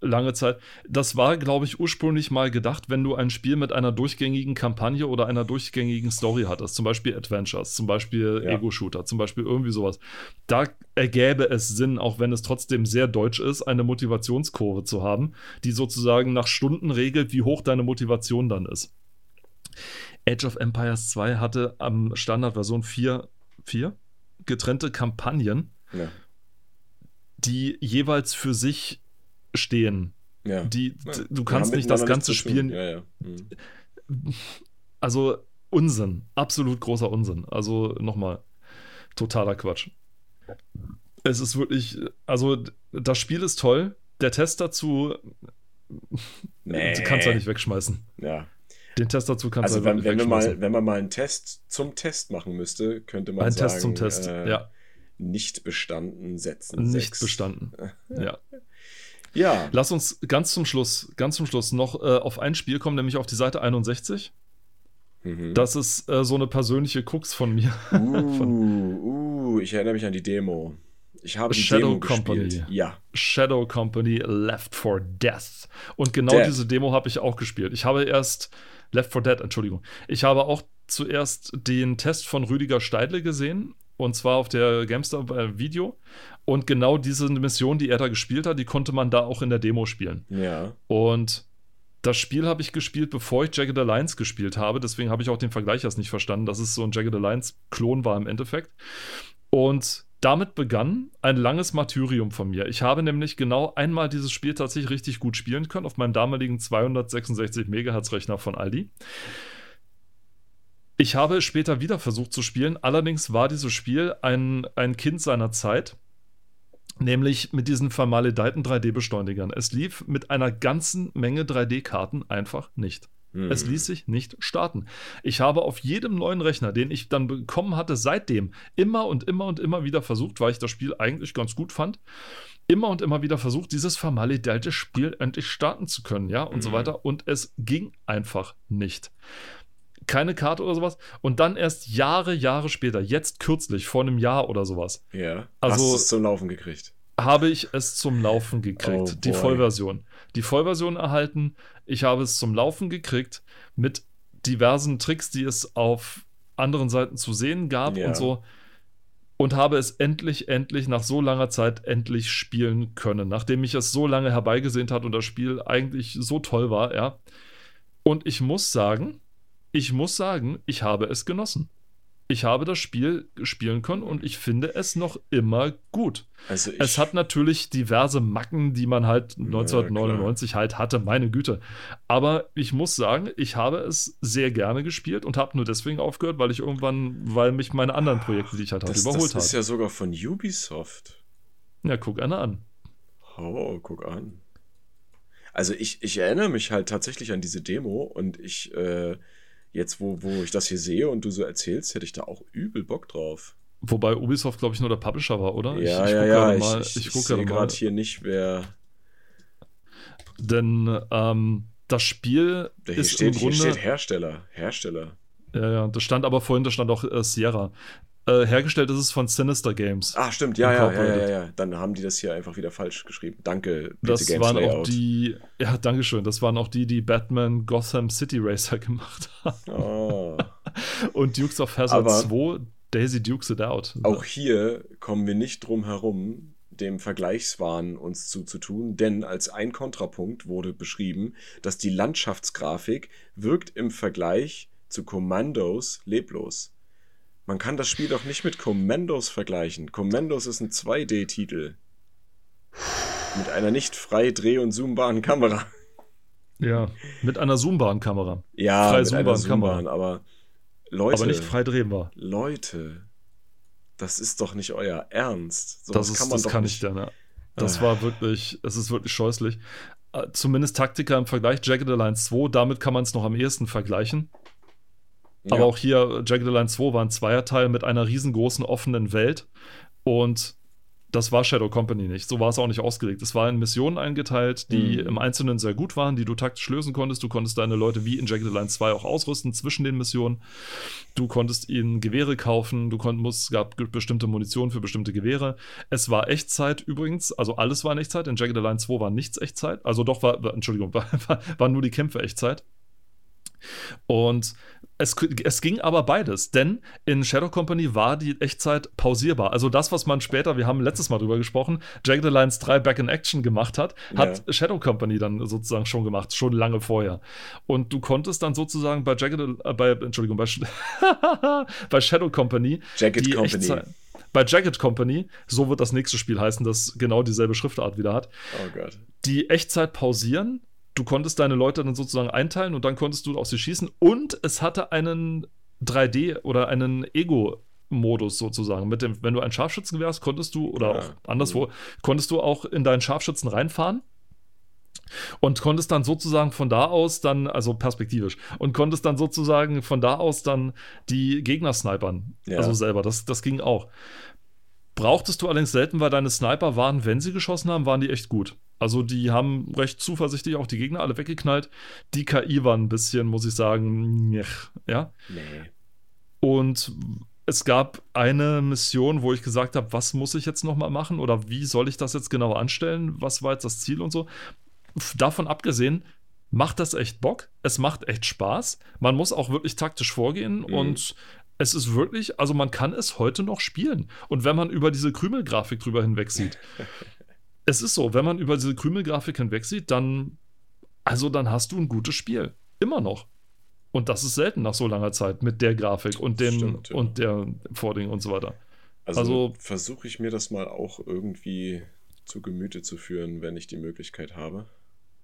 Lange Zeit. Das war, glaube ich, ursprünglich mal gedacht, wenn du ein Spiel mit einer durchgängigen Kampagne oder einer durchgängigen Story hattest. Zum Beispiel Adventures, zum Beispiel Ja. Ego-Shooter, zum Beispiel irgendwie sowas. Da ergäbe es Sinn, auch wenn es trotzdem sehr deutsch ist, eine Motivationskurve zu haben, die sozusagen nach Stunden regelt, wie hoch deine Motivation dann ist. Age of Empires 2 hatte am Standardversion 4, 4 getrennte Kampagnen, Ja. die jeweils für sich stehen. ja. Die, Ja. du kannst nicht das ganze spielen. Ja. Mhm. Also Unsinn, absolut großer Unsinn. Also nochmal, totaler Quatsch. Es ist wirklich, also das Spiel ist toll. Der Test dazu, Nee. du kannst ja nicht wegschmeißen. Ja. Den Test dazu kannst Also du wenn, wegschmeißen. mal, wenn man mal einen Test zum Test machen müsste, könnte man Ein sagen, Test zum Test, äh, ja. nicht bestanden setzen. Nicht sechs. bestanden. Ja. Ja. Lass uns ganz zum Schluss, ganz zum Schluss noch äh, auf ein Spiel kommen, nämlich auf die Seite 61. Mhm. Das ist äh, so eine persönliche Krux von mir. Uh, uh, ich erinnere mich an die Demo. Ich habe die Shadow Demo Company. gespielt. Ja. Shadow Company Left 4 Death. Und genau Death. diese Demo habe ich auch gespielt. Ich habe erst Left 4 Dead, Entschuldigung. Ich habe auch zuerst den Test von Rüdiger Steidle gesehen. Und zwar auf der Gamestar äh, Video. Und genau diese Mission, die er da gespielt hat, die konnte man da auch in der Demo spielen. Ja. Und das Spiel habe ich gespielt, bevor ich Jagged Alliance gespielt habe. Deswegen habe ich auch den Vergleich erst nicht verstanden, dass es so ein Jagged Alliance-Klon war im Endeffekt. Und damit begann ein langes Martyrium von mir. Ich habe nämlich genau einmal dieses Spiel tatsächlich richtig gut spielen können auf meinem damaligen 266 MHz Rechner von Aldi. Ich habe es später wieder versucht zu spielen, allerdings war dieses Spiel ein, ein Kind seiner Zeit, nämlich mit diesen vermaledeiten 3D-Beschleunigern. Es lief mit einer ganzen Menge 3D-Karten einfach nicht. Hm. Es ließ sich nicht starten. Ich habe auf jedem neuen Rechner, den ich dann bekommen hatte, seitdem immer und immer und immer wieder versucht, weil ich das Spiel eigentlich ganz gut fand, immer und immer wieder versucht, dieses vermaledeite Spiel endlich starten zu können, ja, und so Mhm. weiter. Und es ging einfach nicht. Keine Karte oder sowas. Und dann erst Jahre, Jahre später, jetzt kürzlich, vor einem Jahr oder sowas, Ja. Also- Hast du es zum Laufen gekriegt? habe ich es zum Laufen gekriegt. Oh die. Vollversion. Die Vollversion erhalten. Ich habe es zum Laufen gekriegt mit diversen Tricks, die es auf anderen Seiten zu sehen gab Ja. und so. Und habe es endlich, endlich nach so langer Zeit endlich spielen können. Nachdem ich es so lange herbeigesehnt hat und das Spiel eigentlich so toll war, ja. Und ich muss sagen, ich muss sagen, ich habe es genossen. Ich habe das Spiel spielen können und ich finde es noch immer gut. Also Es hat natürlich diverse Macken, die man halt Ja, 1999 halt hatte, meine Güte. Aber ich muss sagen, ich habe es sehr gerne gespielt und habe nur deswegen aufgehört, weil ich irgendwann, weil mich meine anderen Projekte, die ich halt hatte, das, überholt das ist haben. ja sogar von Ubisoft. Ja, guck einer an. Oh, guck an. Also ich, ich erinnere mich halt tatsächlich an diese Demo und ich, äh, jetzt wo, wo ich das hier sehe und du so erzählst, hätte ich da auch übel Bock drauf. Wobei Ubisoft, glaube ich, nur der Publisher war, oder? Ja, ich, ich ja, ja. Ich, mal, ich, ich ich sehe gerade hier nicht, wer. Denn ähm, das Spiel Da hier ist steht, im hier Grunde. steht Hersteller. Hersteller. ja, ja, das stand aber vorhin, da stand auch äh, Sierra. Äh, hergestellt ist es von Sinister Games. Ah, stimmt, ja, ja, ja, ja, ja. Dann haben die das hier einfach wieder falsch geschrieben. Danke, PC Das Games waren auch Layout. die, ja, Dankeschön, das waren auch die, die Batman Gotham City Racer gemacht haben. Oh. Und Dukes of Hazzard Aber- 2, Daisy Dukes It Out. Auch hier kommen wir nicht drum herum, dem Vergleichswahn uns zuzutun, denn als ein Kontrapunkt wurde beschrieben, dass die Landschaftsgrafik wirkt im Vergleich zu Commandos leblos. Man kann das Spiel doch nicht mit Commandos vergleichen. Commandos ist ein 2D-Titel. Mit einer nicht frei dreh- und zoombaren Kamera. Ja, mit einer zoombaren Kamera. Ja, Frei mit einer zoombaren Kamera. zoombaren, aber Leute, aber nicht frei drehbar. Leute, das ist doch nicht euer Ernst. So Das, ist, kann man das doch kann nicht. ich denn, ja. Das Ah. war wirklich, es ist wirklich scheußlich. Äh, Zumindest Taktika im Vergleich, Jagged Alliance 2, damit kann man es noch am ehesten vergleichen. Ja. Aber auch hier, Jagged Alliance 2 war ein Zweierteil mit einer riesengroßen offenen Welt. Und das war Shadow Company nicht. So war es auch nicht ausgelegt. Es war in Missionen eingeteilt, die Mhm. im Einzelnen sehr gut waren, die du taktisch lösen konntest. Du konntest deine Leute wie in Jagged Alliance 2 auch ausrüsten zwischen den Missionen. Du konntest ihnen Gewehre kaufen. Du konnt, musst, es gab bestimmte Munition für bestimmte Gewehre. Es war Echtzeit übrigens. Also alles war in Echtzeit. In Jagged Alliance 2 war nichts Echtzeit. Also doch war, war Entschuldigung, war, war, waren nur die Kämpfe Echtzeit. Und es, es ging aber beides, denn in Shadow Company war die Echtzeit pausierbar. Also das, was man später, wir haben letztes Mal drüber gesprochen, Jagged Alliance 3 Back in Action gemacht hat, hat Ja. Shadow Company dann sozusagen schon gemacht, schon lange vorher. Und du konntest dann sozusagen bei Jagged, äh, bei, Entschuldigung, bei, bei Shadow Company Jagged die Company. Echtzeit, bei Jagged Company, so wird das nächste Spiel heißen, das genau dieselbe Schriftart wieder hat, Oh Gott. die Echtzeit pausieren. Du konntest deine Leute dann sozusagen einteilen und dann konntest du auf sie schießen. Und es hatte einen 3D oder einen Ego-Modus sozusagen. Mit dem, wenn du ein Scharfschützengewehr hast, konntest du, oder Ja. auch anderswo, konntest du auch in deinen Scharfschützen reinfahren. Und konntest dann sozusagen von da aus dann, also perspektivisch, und konntest dann sozusagen von da aus dann die Gegner snipern. Ja. Also selber, das, das ging auch. Brauchtest du allerdings selten, weil deine Sniper waren, wenn sie geschossen haben, waren die echt gut. Also die haben recht zuversichtlich auch die Gegner alle weggeknallt. Die KI war ein bisschen, muss ich sagen, njech, ja. Nee. Und es gab eine Mission, wo ich gesagt habe, was muss ich jetzt nochmal machen oder wie soll ich das jetzt genau anstellen? Was war jetzt das Ziel und so? Davon abgesehen, macht das echt Bock. Es macht echt Spaß. Man muss auch wirklich taktisch vorgehen mhm. und es ist wirklich, also man kann es heute noch spielen. Und wenn man über diese Krümelgrafik drüber hinweg sieht, es ist so, wenn man über diese Krümelgrafik hinweg sieht, dann, also dann hast du ein gutes Spiel. Immer noch. Und das ist selten nach so langer Zeit mit der Grafik und dem Stimmt, ja. und der Vording und so weiter. Also, also versuche ich mir das mal auch irgendwie zu Gemüte zu führen, wenn ich die Möglichkeit habe.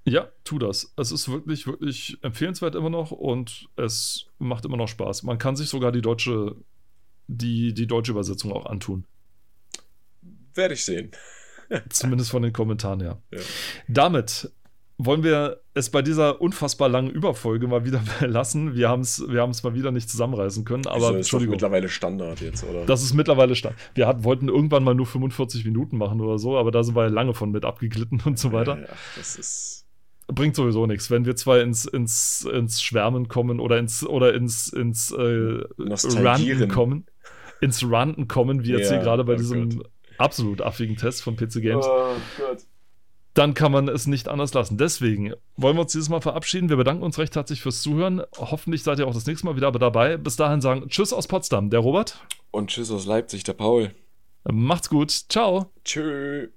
Ja, tu das. Es ist wirklich, wirklich empfehlenswert immer noch und es macht immer noch Spaß. Man kann sich sogar die deutsche, die, die deutsche Übersetzung auch antun. Werde ich sehen. Zumindest von den Kommentaren her. Ja. Damit wollen wir es bei dieser unfassbar langen Überfolge mal wieder belassen. Wir haben es wir mal wieder nicht zusammenreißen können. Aber Wieso, ist mittlerweile Standard jetzt, oder? Das ist mittlerweile Standard. Wir hat, wollten irgendwann mal nur 45 Minuten machen oder so, aber da sind wir lange von mit abgeglitten und so weiter. Ja, das ist. Bringt sowieso nichts. Wenn wir zwar ins, ins, ins Schwärmen kommen oder ins, oder ins, ins äh, Ranten kommen, ins Ranten kommen, wie jetzt ja, hier gerade bei oh diesem Gott. Absolut affigen Test von PC Games. Oh Gott dann kann man es nicht anders lassen. Deswegen wollen wir uns dieses Mal verabschieden. Wir bedanken uns recht herzlich fürs Zuhören. Hoffentlich seid ihr auch das nächste Mal wieder dabei. Bis dahin sagen Tschüss aus Potsdam, der Robert. Und Tschüss aus Leipzig, der Paul. Macht's gut. Ciao. Tschüss.